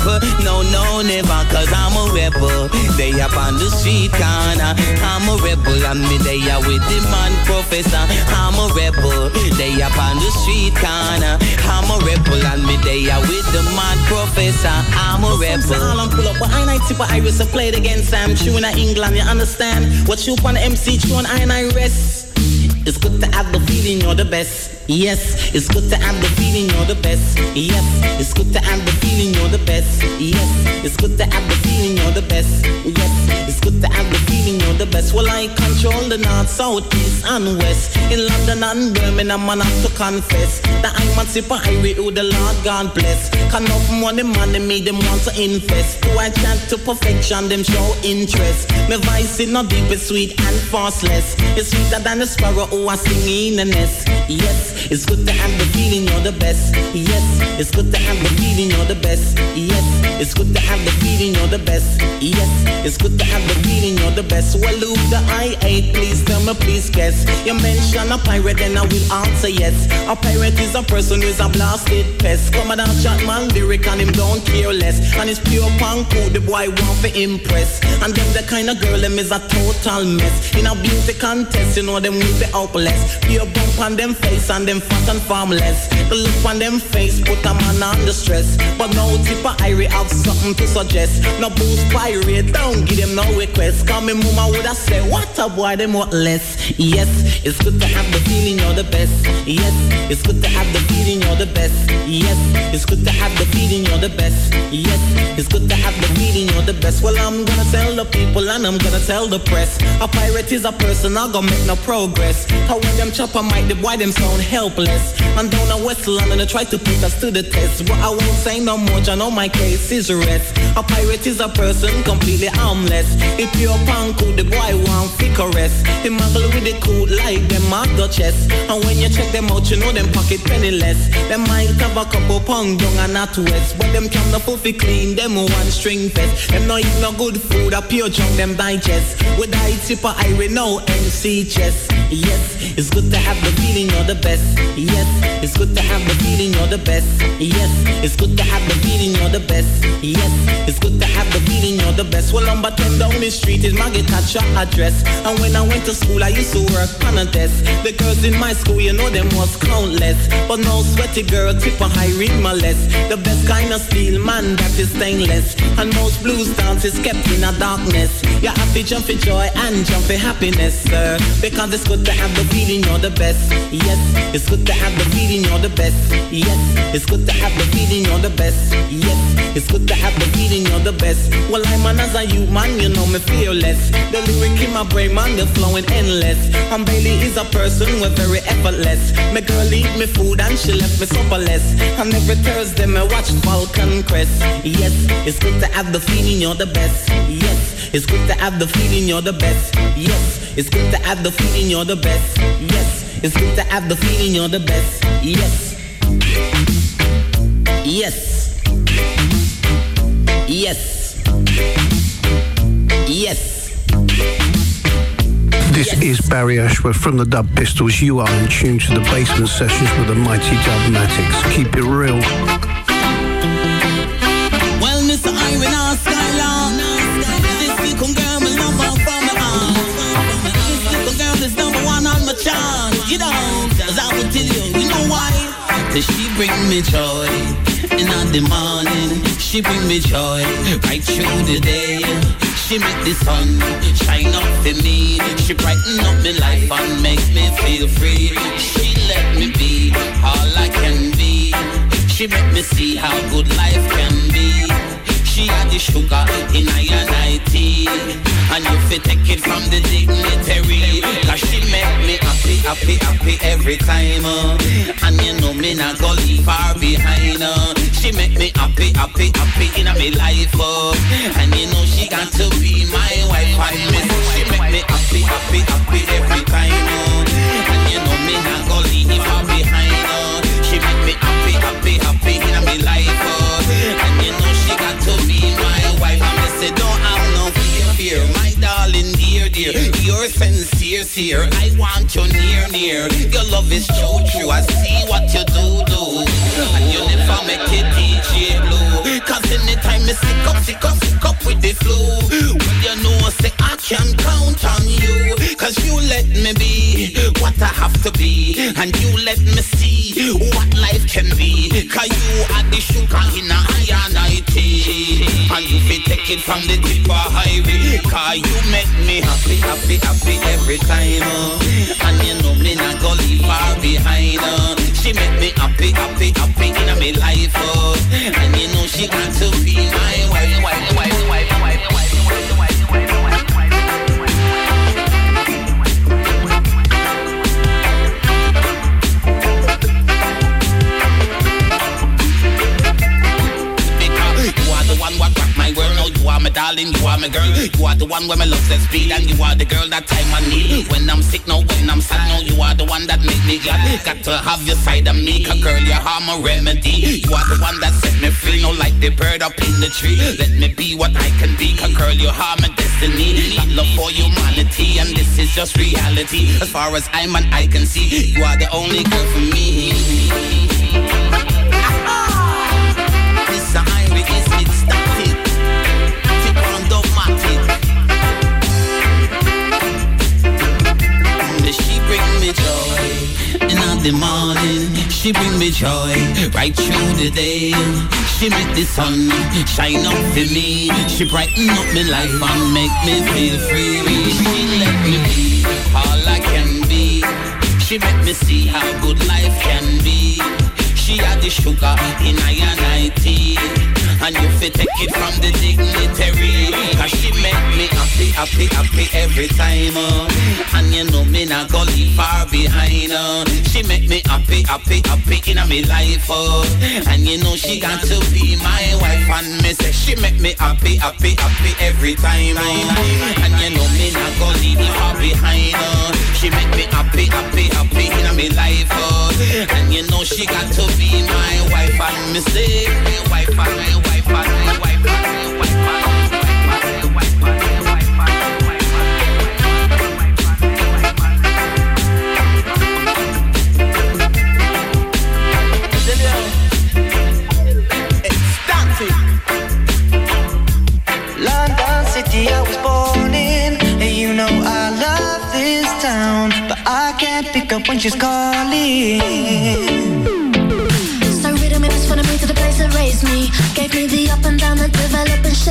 Speaker 19: No, no, never cause I'm a rebel. They up on the street corner. I'm a rebel and me they are with the man professor. I'm a rebel. They up on the street corner. I'm a rebel and me they are with the man professor. I'm a rebel
Speaker 20: I'm pull up, but I ain't tip I was played against Sam True in England, you understand? What you on MC and I and I rest it's good to have the feeling you're the best. Yes, it's good to have the feeling you're the best. Yes, it's good to have the feeling you're the best. Yes, it's good to have the feeling you're the best. Yes, it's good to have the feeling you're the best. Well, I control the north, south, east, and west. In London and Birmingham, man, I have to confess that I'm a of highway who the Lord God bless. Can enough money, money, me them want to invest. Do I chant to perfection, them show interest. My voice is not deep, it's sweet and fastless. It's sweeter than the sparrow who are singing in the nest. Yes, it's good to have the feeling you're the best. Yes, it's good to have the feeling you're the best. Yes, it's good to have the feeling you're the best. Yes, it's good to have the feeling you're the best. Well, who the I ate? Please tell me, please guess. You mention a pirate, then I will answer yes. A pirate is a person who's a blasted pest. Come on, chat man lyric and him don't care less. And it's pure punk cool, the boy want to impress. And them the kind of girl them is a total mess. In a beauty contest, you know them will be hopeless. Pure bump on them face and them fat and formless. The look on them face put a man under stress. But no tip of Irie have something to suggest. No boost pirate, don't give them no request. Come me mama would have said, what a boy, them what less. Yes, it's good to have the feeling you're the best. Yes, it's good to have the feeling you're the best. Yes, it's good to have the feeling you're the best. Yes, it's good to have the feeling you're the best. Well, I'm gonna tell the people and I'm gonna tell the press. A pirate is a person, I gonna make no progress. How when them chop a mic, the boy them sound helpless. And down a West London, they try to put us to the test. But I won't say no more, I know my case is rest. A pirate is a person completely harmless. If you're punk, the boy won't want fi caress. He muggle with the cool like them mark chest. And when you check them out, you know them pocket penniless. Them might have a couple pound young and not west. But them can not fi clean, them one string fest. Them no eat no good food, a pure junk them digest. With I tip a I know MC chest. Yes, it's good to have the feeling you're the best. Yes, it's good to have the feeling you're the best. Yes, it's good to have the feeling you're the best. Yes, it's good to have the feeling you're the best. Well, number 10 down the street is my your address. And when I went to school, I used to work on a desk. The girls in my school, you know them was countless. But no sweaty girl, tip a high ring my less. The best kind of steel, man, that is stainless. And most blues dances kept in a darkness. You have to jump for joy and jump for happiness, sir. Because it's good to have the feeling you're the best. Yes, it's good to have the feeling you're the best. Yes, it's good to have the feeling you're the best. Yes, it's good to have the feeling you're the best. Well, I'm an as you man, you know me fearless. The lyric in my brain, man, they're flowing endless. And Bailey is a person with very effortless. My girl eat me food and she left me supperless. And every Thursday, me watch Falcon Crest. Yes, it's good to have the feeling you're the best. Yes, it's good to have the feeling you're the best. Yes, it's good to have the feeling you're the best. Yes, it's good to have the feeling you're the best. Yes. Yes. Yes. Yes.
Speaker 21: This is Barry Ashworth from the Dub Pistols. You are in tune to the basement sessions with the mighty Dubmatix. Keep it real.
Speaker 20: She bring me joy. And on the morning, she bring me joy. Right through the day. She make the sun shine up for me. She brighten up my life and make me feel free. She let me be all I can be. She make me see how good life can be. Had the sugar in I tea And you fi take it from the dignitary Cause she make me happy, happy, happy every time uh. And you know me not go leave far behind uh. She make me happy, happy, happy in my life uh. And you know she got to be my wife I miss She make me happy, happy, happy every time uh. And you know me not go leave far behind uh. She make me happy, happy, happy in my life uh. And you know say don't have no fear, fear, my darling dear, dear. You're sincere, sincere. I want you near, near. Your love is so true. I see what you do, do. And you never make it DJ blue. Cause me sick up, sick up, sick up with the flu. Well, you know, I say I can count on you. Cause you let me be what I have to be. And you let me see what life can be. Cause you are the sugar in a iron tea. And you fi take it from the tip of highway. Cause you make me happy, happy, happy every time. uh. And you know me not go leave far behind. uh. She make me happy, happy, happy in my life. uh. And you know she got to be I ain't waiting, waiting, waiting, waiting. Are
Speaker 19: my darling, you are my girl. You are the one where my love says speed, and you are the girl that time I need. When I'm sick, no, when I'm sad, no, you are the one that make me glad. Got to have your side of me, cause girl, you're my remedy. You are the one that set me free, no, like the bird up in the tree. Let me be what I can be, cause girl, you're my destiny. Got love for humanity, and this is just reality. As far as I'm and I can see, you are the only girl for me. Me joy the morning. She bring me joy right through the day. She make the sun shine up for me. She brighten up my life and make me feel free. She let me be all I can be. She make me see how good life can be. She had the sugar in I and I tea. And you fit take it from the dignitary Cause she make me happy, happy, happy every time uh. And you know me not go leave far behind uh. She make me happy, happy, happy in my life uh. And you know she got to be my wife And me say she make me happy, happy, happy every time uh. And you know me not go leave far behind uh. She make me happy, happy, happy in my life uh. And you know she got to be my wife And me say, my wife,
Speaker 22: and you know I love this town, but I can't pick up when she's calling.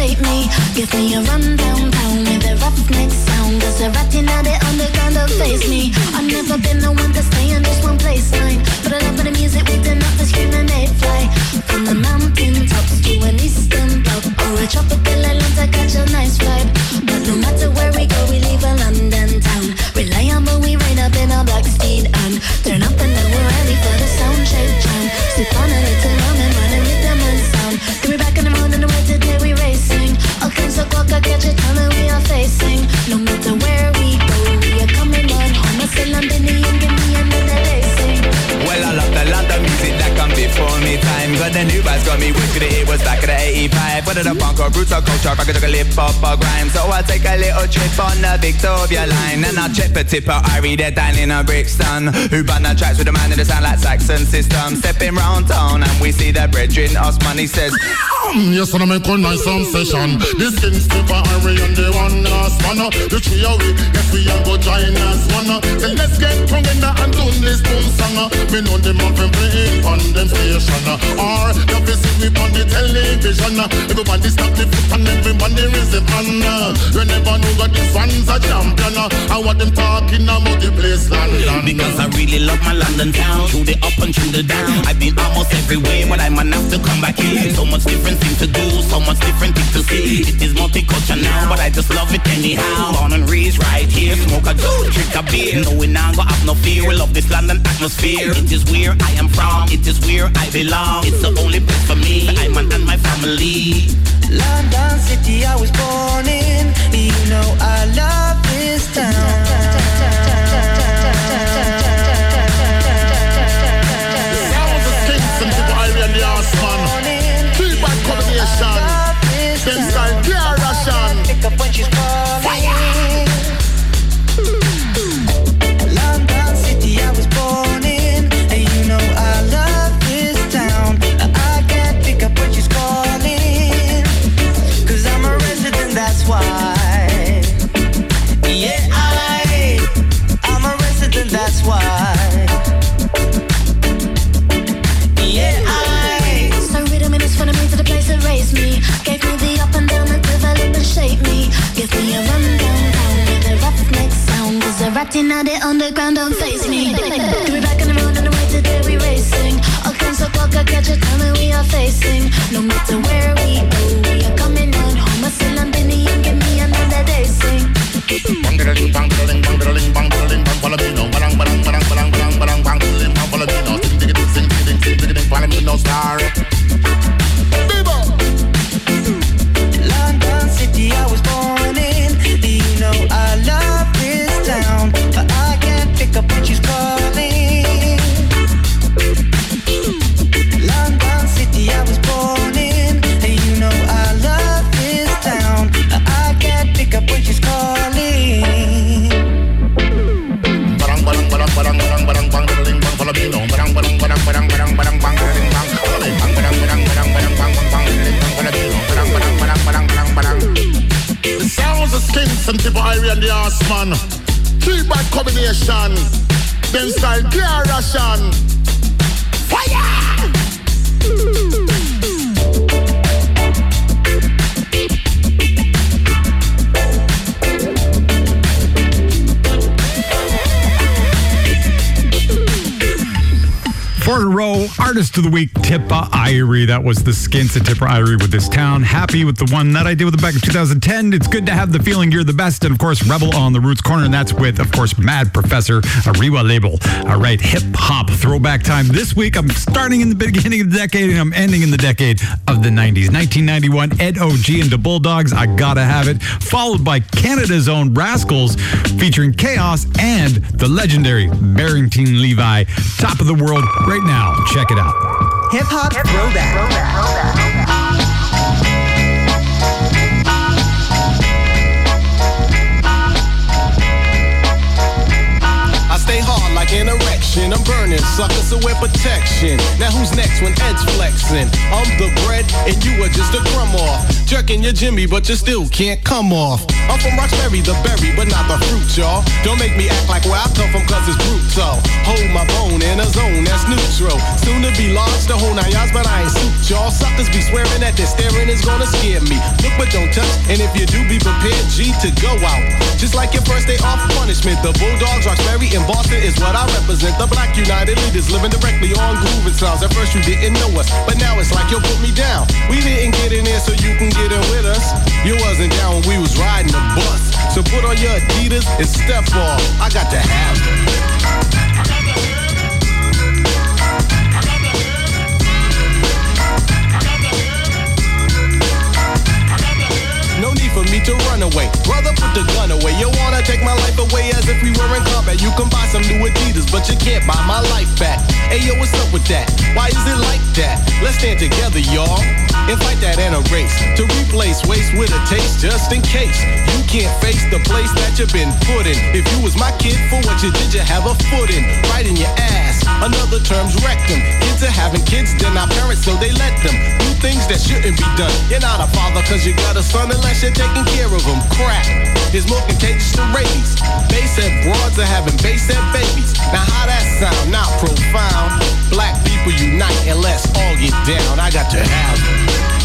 Speaker 23: Develop me. Give me a run downtown with a roughneck sound. Cause the ratting out the underground don't face me. I've never been the one to stay in this one place line. But I love the music with the numbers screaming they fly. From the mountain tops to an eastern block. Or oh, a tropical island to catch a nice vibe. But no matter where we go, we leave a London town. Reliable, we ride up in a black steed and turn up and then we're ready for the sound check jam. Sleep on a little tipper, I read it
Speaker 24: down in a lift up or grime? So I'll take a little trip on the Victoria line. And I'll check a tip of IRE, they're dining at Brixton. Who bun the tracks with a man in the sound like Saxon system. Stepping round town and we see the brethren. Osman, money says,
Speaker 25: Yes, and I make one nice some session. This King Steve Harry and the one last one. The of we, yes, we are go join us one. Say, let's get together and tune this boom song. Me know them up and playing on them station. Or be see we on the television. Everybody stop the foot and everybody raise the hand. You never know that this one's a champion. And what them talking about the place London.
Speaker 19: Because I really love my London town Through the up and through the down I've been almost everywhere But I might have to come back here So much different things to do. So much different things to see. It is multicultural now But I just love it anyhow. Born and raised right here. Smoke a joint, drink a beer. Knowing now go have no fear. We love this London atmosphere. It is where I am from. It is where I belong. It's the only place for me. I'm and my family.
Speaker 22: London City, I was born in. You know I love this town.
Speaker 25: Them style, Pierre Russian.
Speaker 22: Pick up when she's calling.
Speaker 23: Ratting out the underground don't face me. We back in the road and the way today we racing. All kinds of clock, I catch a time and we are facing. No matter where we go, we are coming on home. I say Londonian, give me another day sing.
Speaker 25: Bang-a-ding, bang-a-ding, bang-a-ding, bang-a-ding, bang, follow me now. Ba-dang, ba-dang, ba-dang, ba-dang, ba-dang, bang-a-ding, bang, follow me now. Sing, digga-ding, sing, digga-ding, sing, digga-ding, follow me now, star. Bebo! Horseman. Keep bad combination. Then style clear Russian. Fire!
Speaker 17: Four in a row, Artist of the Week, Tippa Irie. That was the Skints at Tippa Irie with this town. Happy with the one that I did with the back in 2010. It's good to have the feeling you're the best. And of course, Rebel on the Roots Corner. And that's with, of course, Mad Professor, Ariwa label. All right, hip hop throwback time. This week, I'm starting in the beginning of the decade and I'm ending in the decade of the 90s. 1991, Ed OG and the Bulldogs, I Gotta Have It. Followed by Canada's own Rascalz featuring k-os and the legendary Barrington Levy. Top of the world right now. Check it out.
Speaker 18: Hip hop throwback.
Speaker 26: I an erection. I'm burning suckers, so wear protection. Now who's next when Ed's flexing? I'm the bread and you are just a crumb off. Jerking your Jimmy, but you still can't come off. I'm from Roxbury, the berry, but not the fruit, y'all. Don't make me act like where I come from, cause it's brutal. Hold my bone in a zone that's neutral. Soon to be large, the whole nine yards, but I ain't suit y'all. Suckers be swearing that their staring is gonna scare me. Look but don't touch, and if you do, be prepared, G, to go out. Just like your first day off punishment, the Bulldogs, Roxbury, and Boston is what I represent. The Black United Leaders living directly on grooving sounds. At first you didn't know us, but now it's like you put me down. We didn't get in there so you can get in with us. You wasn't down when we was riding the bus. So put on your Adidas and step off. I got to have it. To run away. Brother, put the gun away. You wanna take my life away as if we were in combat. You can buy some new Adidas, but you can't buy my life back. Hey, yo, what's up with that? Why is it like that? Let's stand together, y'all. And fight that in a race. To replace waste with a taste, just in case. You can't face the place that you've been put in. If you was my kid, for what you did, you have a foot in. Right in your ass. Another term's rectum. Kids are having kids, they're not parents, so they let them do things that shouldn't be done. You're not a father cause you got a son unless you're taking care of him. Crap is more contagious than rabies. Bass and broads are having and babies. Now how that sound? Not profound. Black people unite and let's all get down. I got to have it.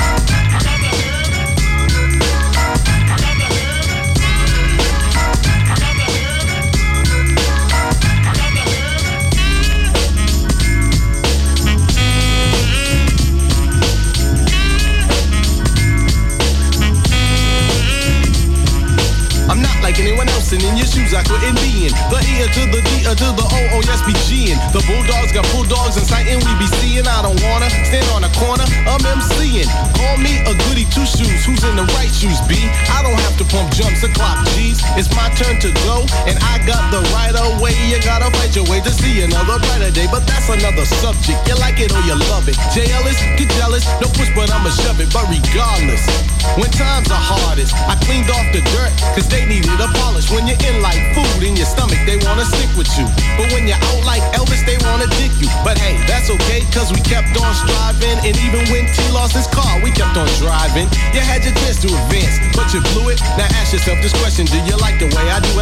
Speaker 26: Like anyone else, and in your shoes I couldn't be in. The E to the D uh, to the O, oh yes, be G'ing. The Bulldogs got bulldogs in sight, and we be seeing. I don't wanna stand on a corner, I'm MCing. Call me a goody two shoes, who's in the right shoes, B? I don't have to pump jumps or clock G's. It's my turn to go, and I got the right of way. You gotta fight your way to see another brighter day, but that's another subject. You like it or you love it. JLS, get jealous, no push, but I'ma shove it. But regardless, when times are hardest, I cleaned off the dirt, cause they needed a polish. When you're in like food in your stomach, they wanna stick with you. But when you're out like Elvis, they wanna dick you. But hey, that's okay, cause we kept on striving. And even when T lost his car, we kept on driving. You had your chance to advance, but you blew it. Now ask yourself this question, do you like the way I
Speaker 27: do
Speaker 28: it?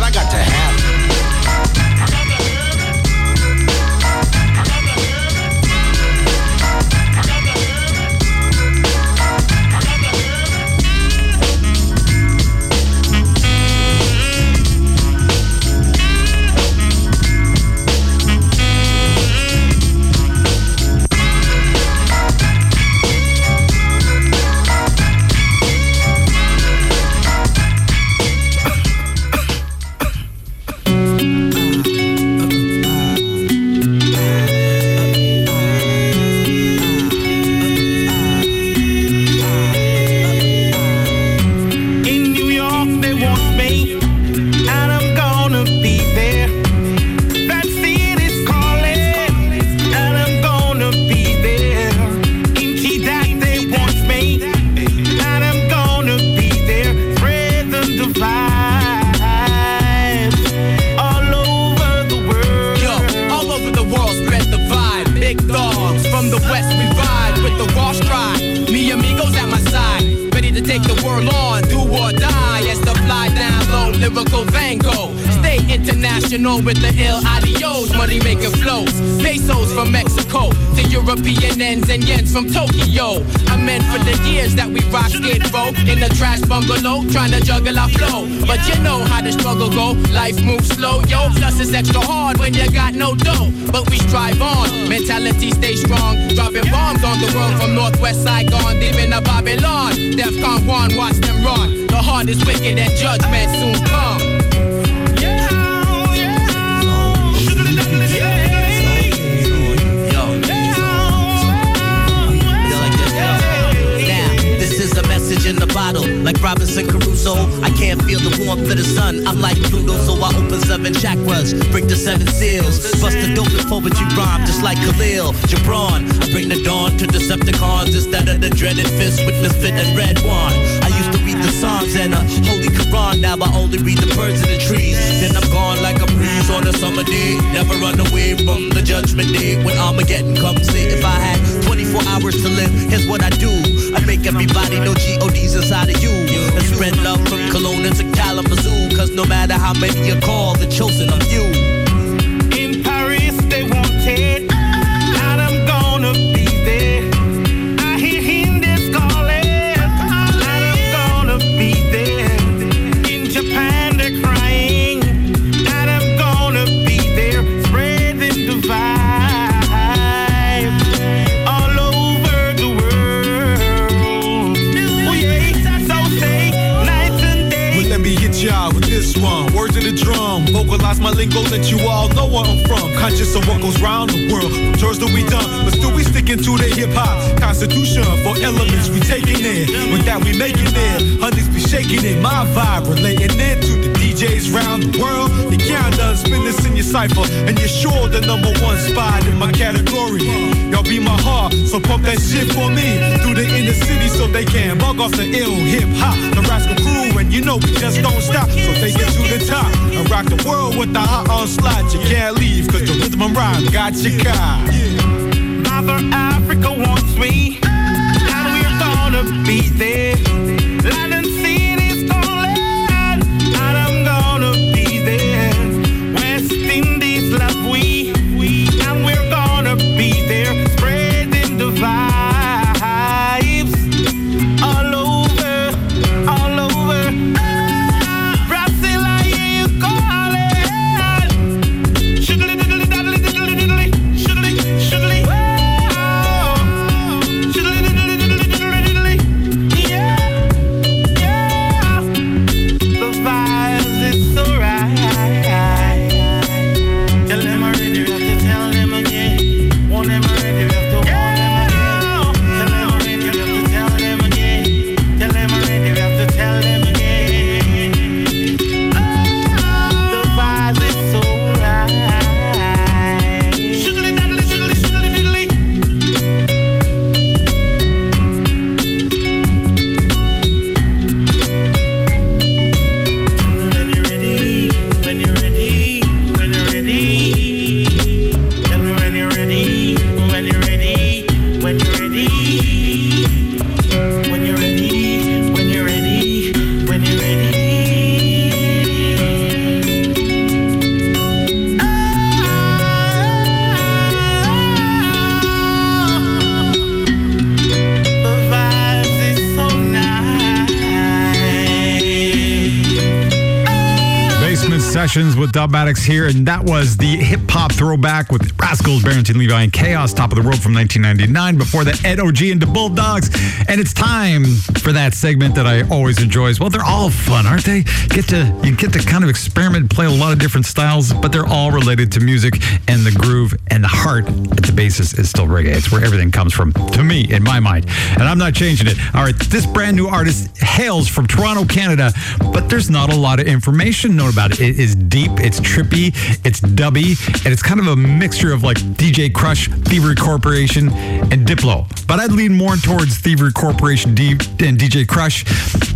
Speaker 28: with
Speaker 17: Dubmatix here, and that was the hip hop throwback with Rascalz, Barrington Levy, and k-os, Top of the World from 1999. Before that, Ed OG and the Bulldogs. And it's time for that segment that I always enjoy. Well, they're all fun, aren't they? Get to you get to kind of experiment, play a lot of different styles, but they're all related to music and the groove and the heart at the basis is still reggae. It's where everything comes from, to me, in my mind, and I'm not changing it. All right, this brand new artist from Toronto, Canada, but there's not a lot of information known about it. It is deep, it's trippy, it's dubby, and it's kind of a mixture of like DJ Krush, Thievery Corporation, and Diplo. But I'd lean more towards Thievery Corporation D- and DJ Krush.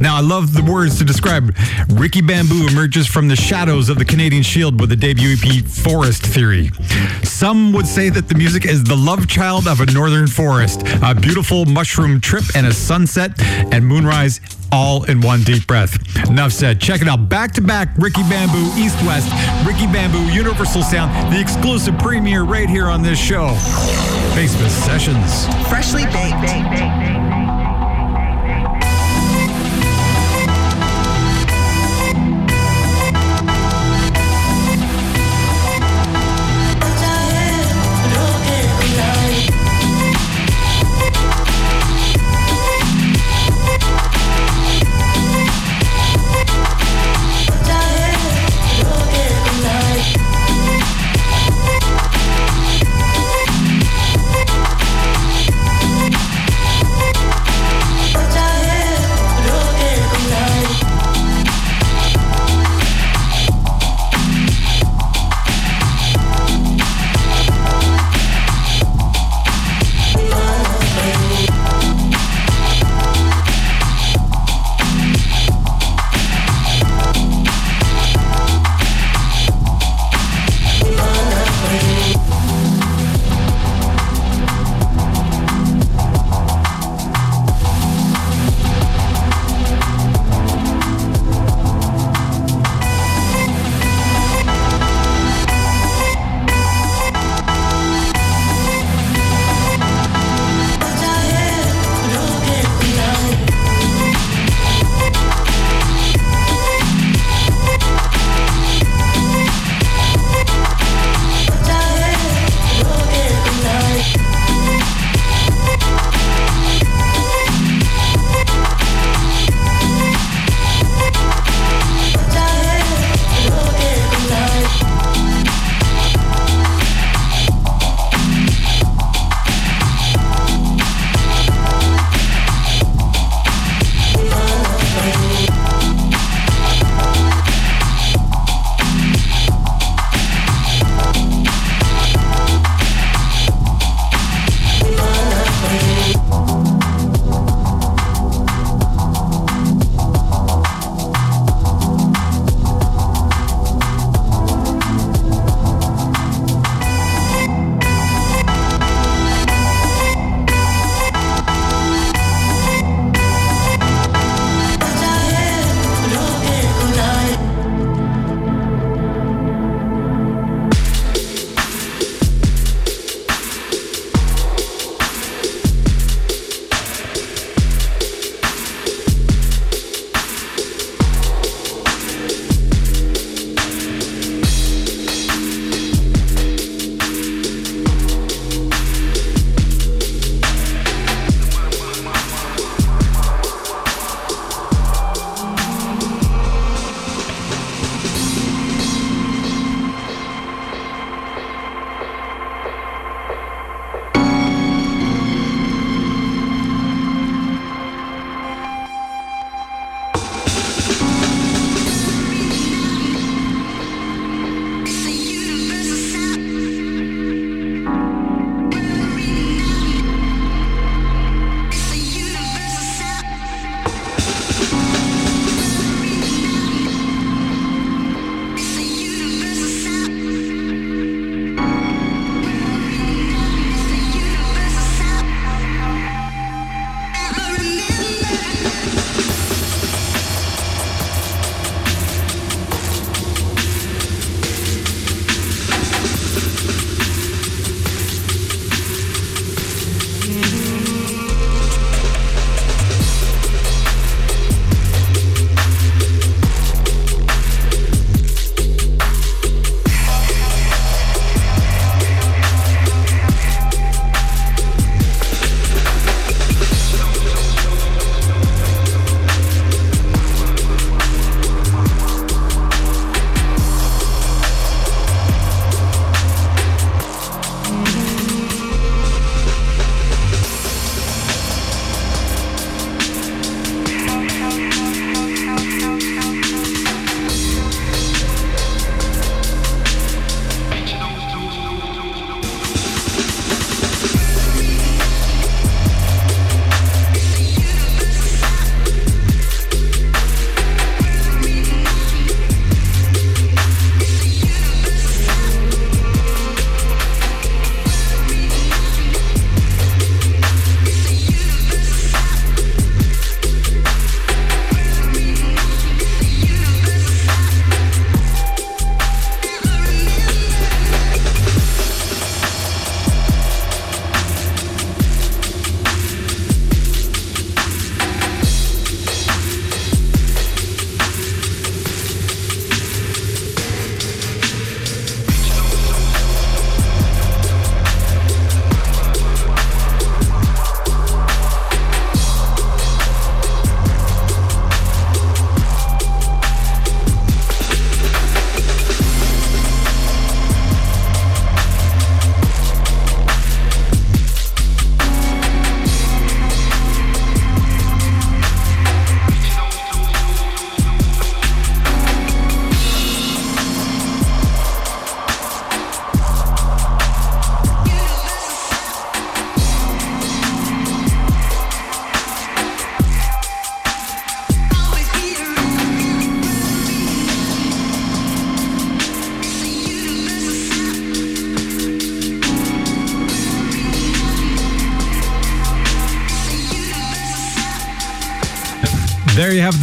Speaker 17: Now, I love the words to describe Ricky Bamboo emerges from the shadows of the Canadian Shield with the debut EP Forest Theory. Some would say that the music is the love child of a northern forest, a beautiful mushroom trip and a sunset and moonrise all in one deep breath. Enough said. Check it out. Back to back Ricky Bamboo, East West, Ricky Bamboo, Universal Sound, the exclusive premiere right here on this show. Basement Sessions.
Speaker 18: Freshly baked.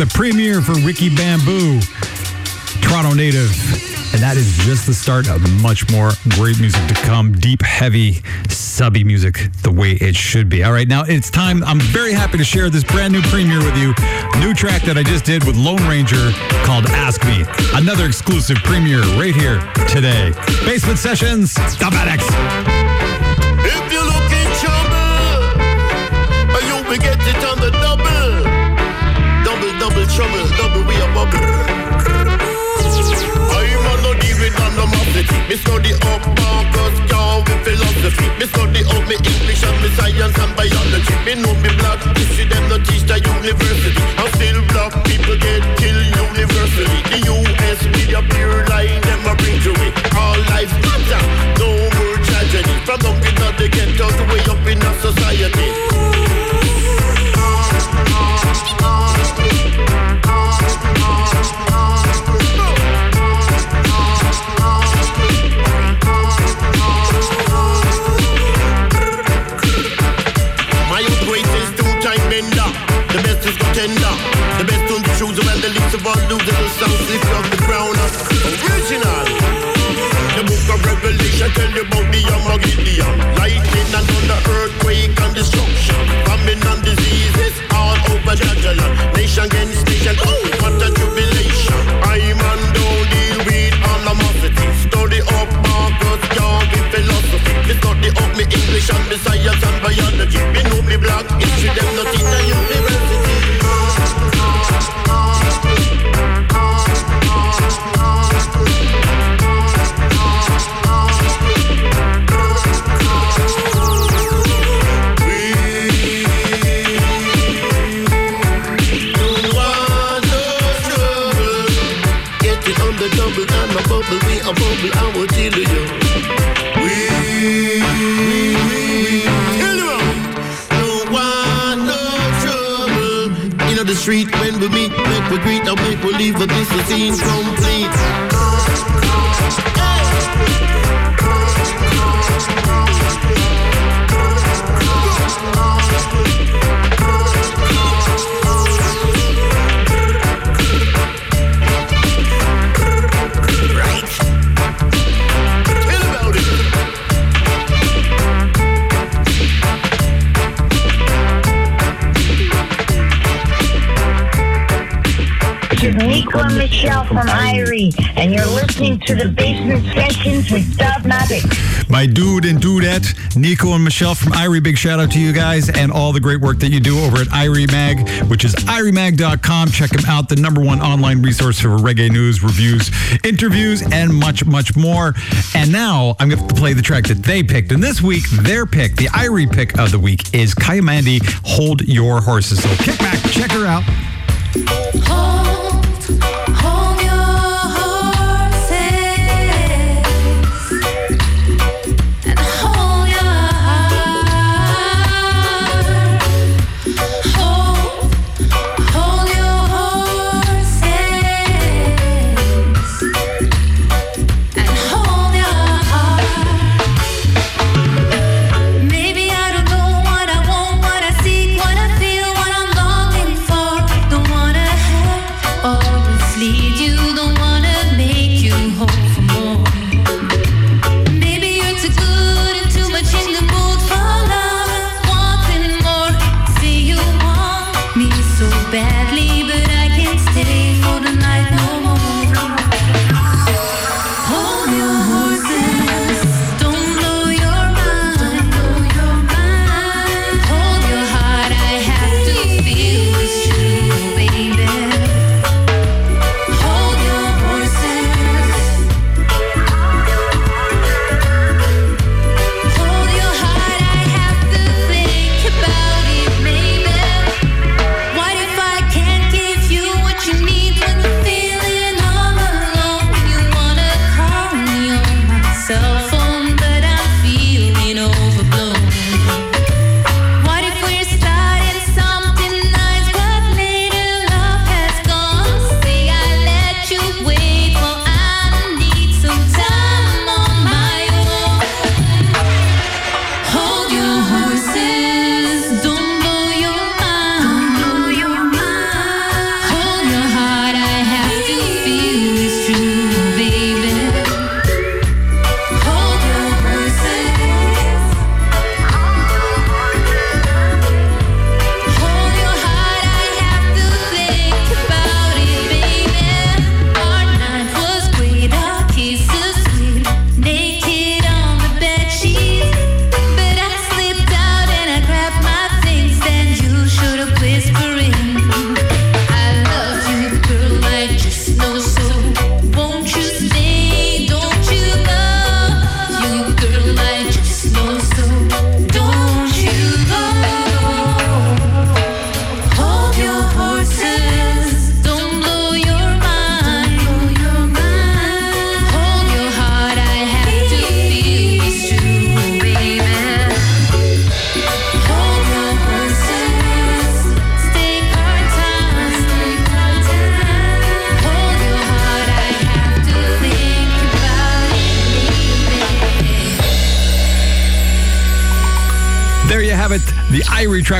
Speaker 17: The premiere for Ricky Bamboo, Toronto native. And that is just the start of much more great music to come. Deep, heavy, subby music the way it should be. All right, now it's time. I'm very happy to share this brand new premiere with you. New track that I just did with Lone Ranger called Ask Me. Another exclusive premiere right here today. Basement Sessions, Dubmatix.
Speaker 25: If Me study up Marcus Garvey with philosophy. Me study up me English and me science and biology. Me know me black history, them no teach the university. And still black people get killed universally. The US media pure lie, them a bring to it. All life matter, no more tragedy. From up in the ghetto to way up in our society. Tell you about the Armageddon. Lightning and thunder, earthquake and destruction. Famine and diseases all over land. Nation against nation, oh, we a bubble, I will tell you. We, we, you no one, no trouble. Know the street when we meet, make we greet, and make we leave, but this is complete.
Speaker 29: Michelle from Irie, and you're listening to the Basement Sessions with Dubmatic.
Speaker 17: My dude and dudette, Nico and Michelle from Irie. Big shout out to you guys and all the great work that you do over at Irie Mag, which is iriemag.com. Check them out, the number one online resource for reggae news, reviews, interviews, and much, much more. And now I'm going to play the track that they picked. And this week, their pick, the Irie pick of the week, is Kayamandi, Hold Your Horses. So kick back, check her out.
Speaker 6: Maybe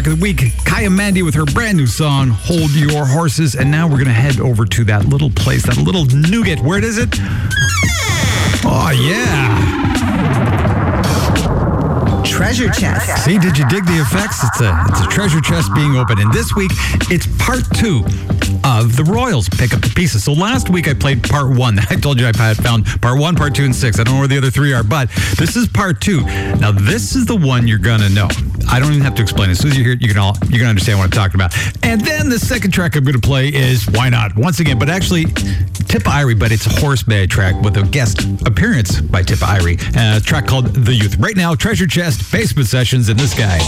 Speaker 30: track of the week, Kaya Mandy with her brand new song, Hold Your Horses. And now we're going to head over to that little place, that little nougat. Where is it? Oh, yeah.
Speaker 9: Treasure chest.
Speaker 30: See, did you dig the effects? It's a it's a treasure chest being opened, and this week it's part two of the Royals pick up the pieces. So last week I played part one. <laughs> I told you I had found part one, part two, and six. I don't know where the other three are, but this is part two. Now this is the one you're gonna know. I don't even have to explain. As soon as you hear it, you can all you can understand what I'm talking about. And then the second track I'm gonna play is Why Not once again, but actually Tippa Irie, but it's a horse bag track with a guest appearance by Tippa Irie. Uh, a track called The Youth. Right now, Treasure Chest, Basement Sessions, and this guy.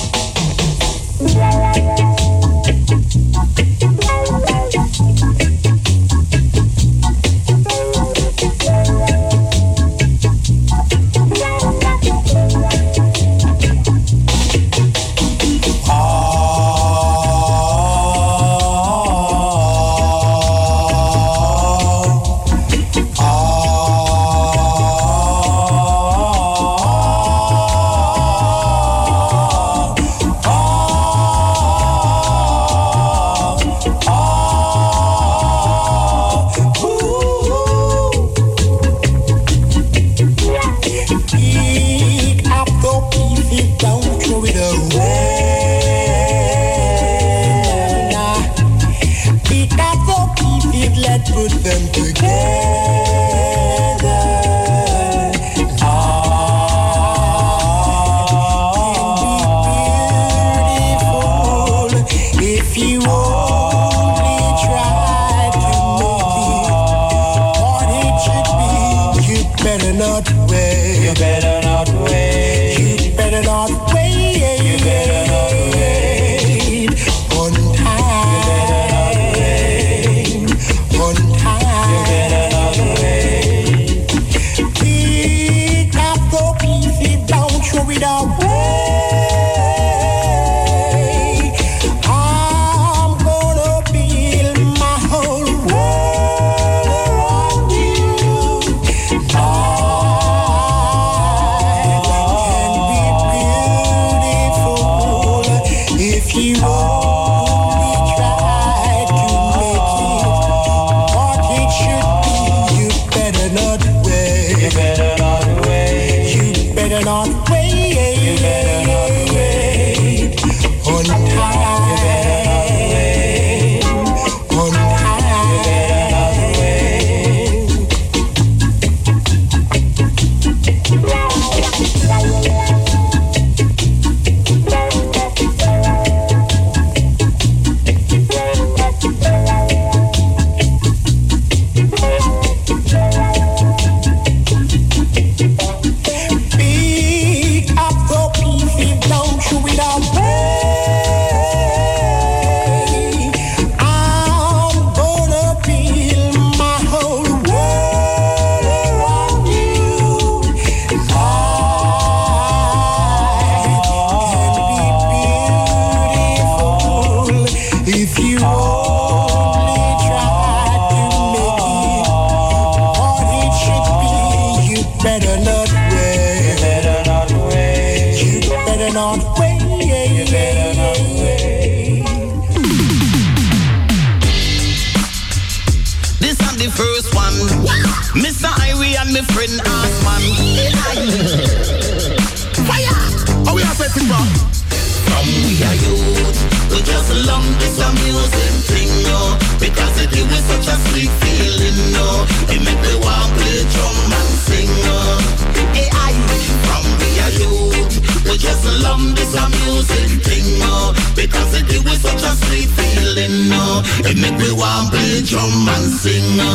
Speaker 19: First one. Mr. Irie and my friend Osman. Fire!
Speaker 25: How we are setting for?
Speaker 19: From we are youth, we just love this amusing thing, no. Because it give us such a sweet feeling, no. It make me want play drum and sing, no. Hey, I, from we are youth, we just love this amusing thing, no. Because it give us such a sweet feeling, no. It make me want play drum and sing, no.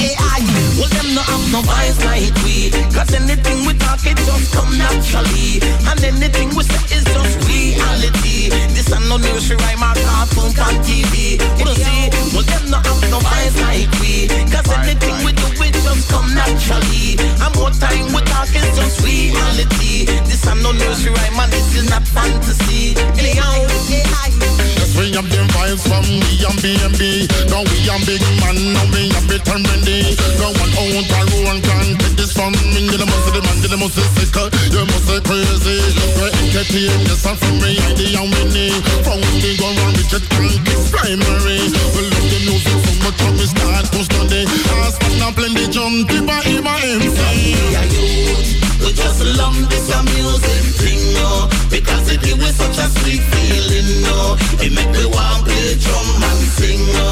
Speaker 19: Hey, I, well, them no have no vibes like we. Cause anything we talk, it just come naturally. And anything we say is just reality. This and no nursery rhyme or cartoon on TV. You don't see, well, them no have no vibes like we. Cause anything we do, it just come naturally. And more time we talk, it's just reality. This and no nursery rhyme, and this is not fantasy. Anyhow, I.
Speaker 25: Yes, we have them vibes from me and B&B. Now we a big man, now me a bit and ready. No one out a road can take this from me. You must the man, you must sick, you must say crazy. We entertain this and from me, ID and Winnie. From the go run Richard Frank, it's primary. We love the music so much, we start to study. Ask me now plenty jump, a him a MC.
Speaker 19: Yeah, youth, we just love this a music thing, no. Because it give us such a sweet feeling, no. It make me want play drum and sing, no.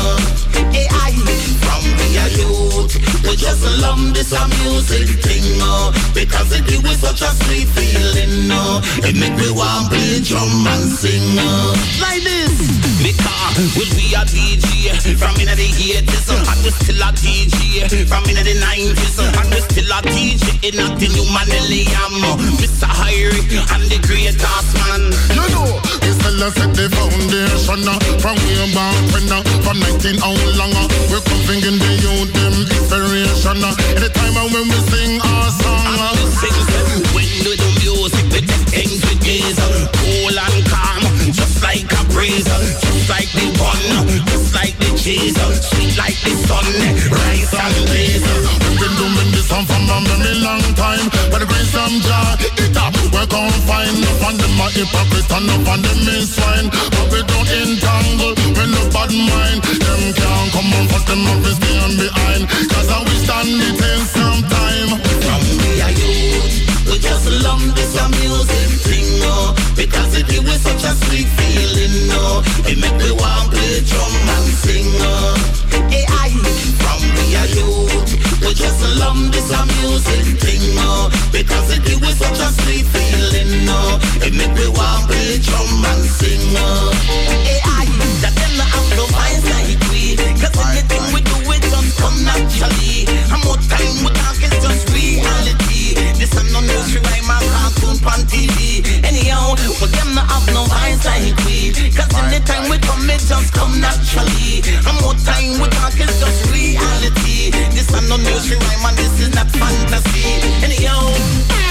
Speaker 19: Hey, I from a youth, we just love this a music thing, no. Because it give us such a sweet feeling, no. It make me want play drum and sing, no. Like this. Because we be a DJ from in the 80s and we still a DJ from in the 90s and we still a DJ in the new millennium. Mr. Hyrie and the greatest man.
Speaker 25: You know, this fella set the foundation uh, from way back when from 19 how long we're coming in the youth them inspiration. Uh, anytime when we sing our song, uh,
Speaker 19: sing when we do music we take things with ease, cool and calm, just like a breeze, like the one, just like the cheese, sweet like the sun, rice and blaze.
Speaker 25: We've been doing this song for a very long time, but the grace of Jah, it up, we're gonna find enough of them a hypocrite and enough of them is swine, but we don't entangle, we no bad mind, them can't come on, but them up is behind, cause I we stand the test sometime.
Speaker 19: Just love this a music thing, no, because it give us such a sweet feeling, no, it make me want play drum and sing, no. Hey, I from we are youth, we just love this a music thing, no, because it give us such a sweet feeling, no, it make me want play drum and sing, no. Hey, I that them not have no vibes like we, cause anything we do it just come naturally, and more time we talk is just reality. This is no nursery rhyme or cartoon on TV. Anyhow, but them not have no vibes like we, cause anytime we come it just come naturally, and more time we talk is just reality. This is no nursery rhyme and this is not fantasy. Anyhow.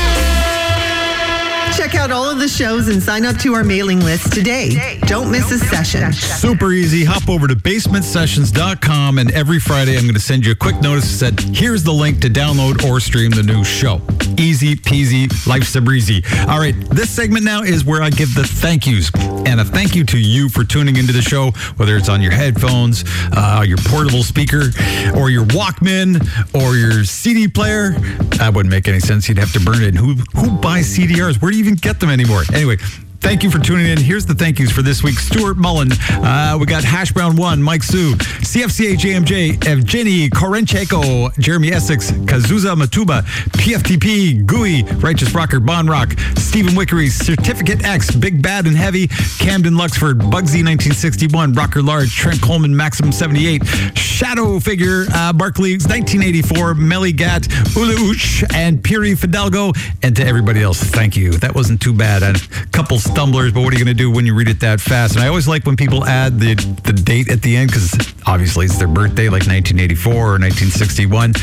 Speaker 18: Check out all of the shows and sign up to our mailing list today. Don't miss a session.
Speaker 17: Super easy. Hop over to basementsessions.com and every Friday I'm going to send you a quick notice that said, here's the link to download or stream the new show. Easy peasy, life's a breezy. All right, this segment now is where I give the thank yous. And a thank you to you for tuning into the show, whether it's on your headphones, uh, your portable speaker, or your Walkman, or your CD player. That wouldn't make any sense. You'd have to burn it. Who, who buys CDRs? Where do you even get them anymore? Anyway, Thank you for tuning in. Here's the thank yous for this week. Stuart Mullen. Uh, we got Hash Brown 1, Mike Sue, CFCA JMJ, Evgeny Korencheko, Jeremy Essex, Kazuza Matuba, PFTP, Gooey, Righteous Rocker, Bon Rock, Stephen Wickery, Certificate X, Big Bad and Heavy, Camden Luxford, Bugsy 1961, Rocker Large, Trent Coleman, Maximum 78, Shadow Figure, uh, Barclays 1984, Melly Gat, Ula Uch, and Piri Fidalgo, and to everybody else, thank you. That wasn't too bad. A couple stumblers, but what are you going to do when you read it that fast? And I always like when people add the, the date at the end because obviously it's their birthday, like 1984 or 1961.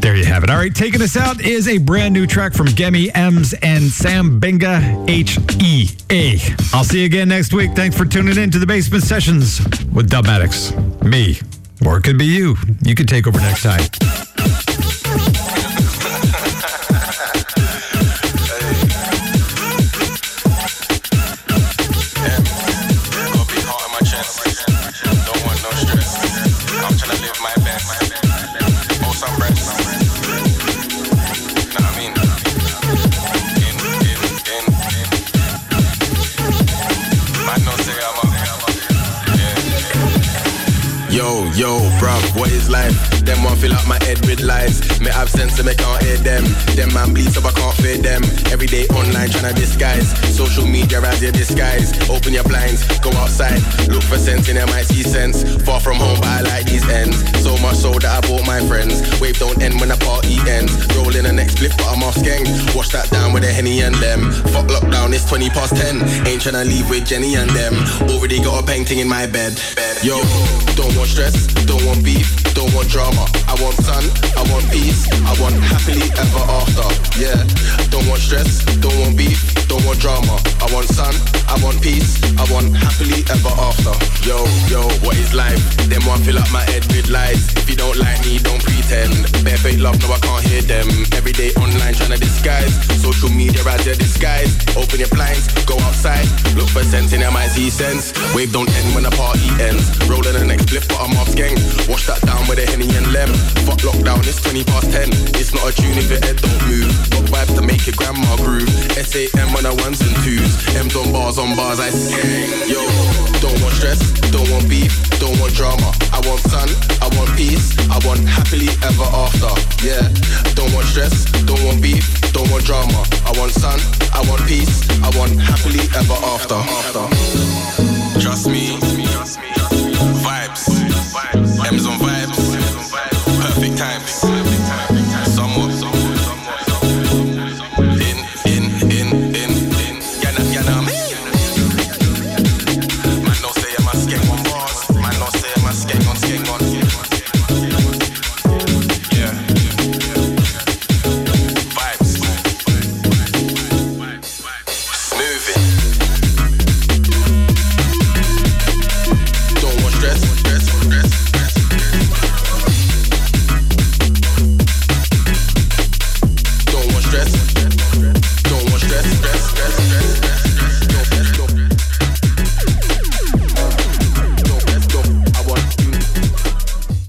Speaker 17: There you have it. All right, taking us out is a brand new track from Gemi Ems and Sam Benga H E A. I'll see you again next week. Thanks for tuning in to the Basement Sessions with Dubmatix. Me, or it could be you. You can take over next time.
Speaker 31: Yo, bruv, what is life? Them one fill up my head with lies. Me have sense and me can't hear them. Them man bleed so I can't fear them. Every day online trying to disguise. Social media as your disguise. Open your blinds, go outside. Look for sense in there, might see sense. Far from home, but I like these ends. So much so that I bought my friends. Wave don't end when the party ends. Roll in the next flip, but I'm off. Wash that down with a henny and them. Fuck lockdown, it's 20 past 10. Ain't tryna leave with Jenny and them. Already got a painting in my bed. Yo, don't want stress, don't want beef, don't want drama. I want sun, I want peace, I want happily ever after. Yeah, don't want stress, don't want beef, don't want drama. I want sun, I want peace, I want happily ever after. Yo, yo, what is life? Them one fill up my head with lies. If you don't like me, don't pretend. Bare fake love, no I can't hear them. Every day online trying to disguise. Social media as your disguise. Open your blinds, go outside. Look for sense in MIC sense. Wave don't end when the party ends. Rolling the next flip, but I'm off gang. Wash that down with a henny and lem. Fuck lockdown, it's 20 past 10. It's not a tune if your head don't move. Got vibes to make your grandma groove. S-A-M on the ones and twos. M's on bars, on bars, I say. Yo, don't want stress, don't want beef, don't want drama. I want sun, I want peace, I want happily ever after. Yeah, don't want stress, don't want beef, don't want drama. I want sun, I want peace, I want happily ever after. Trust me,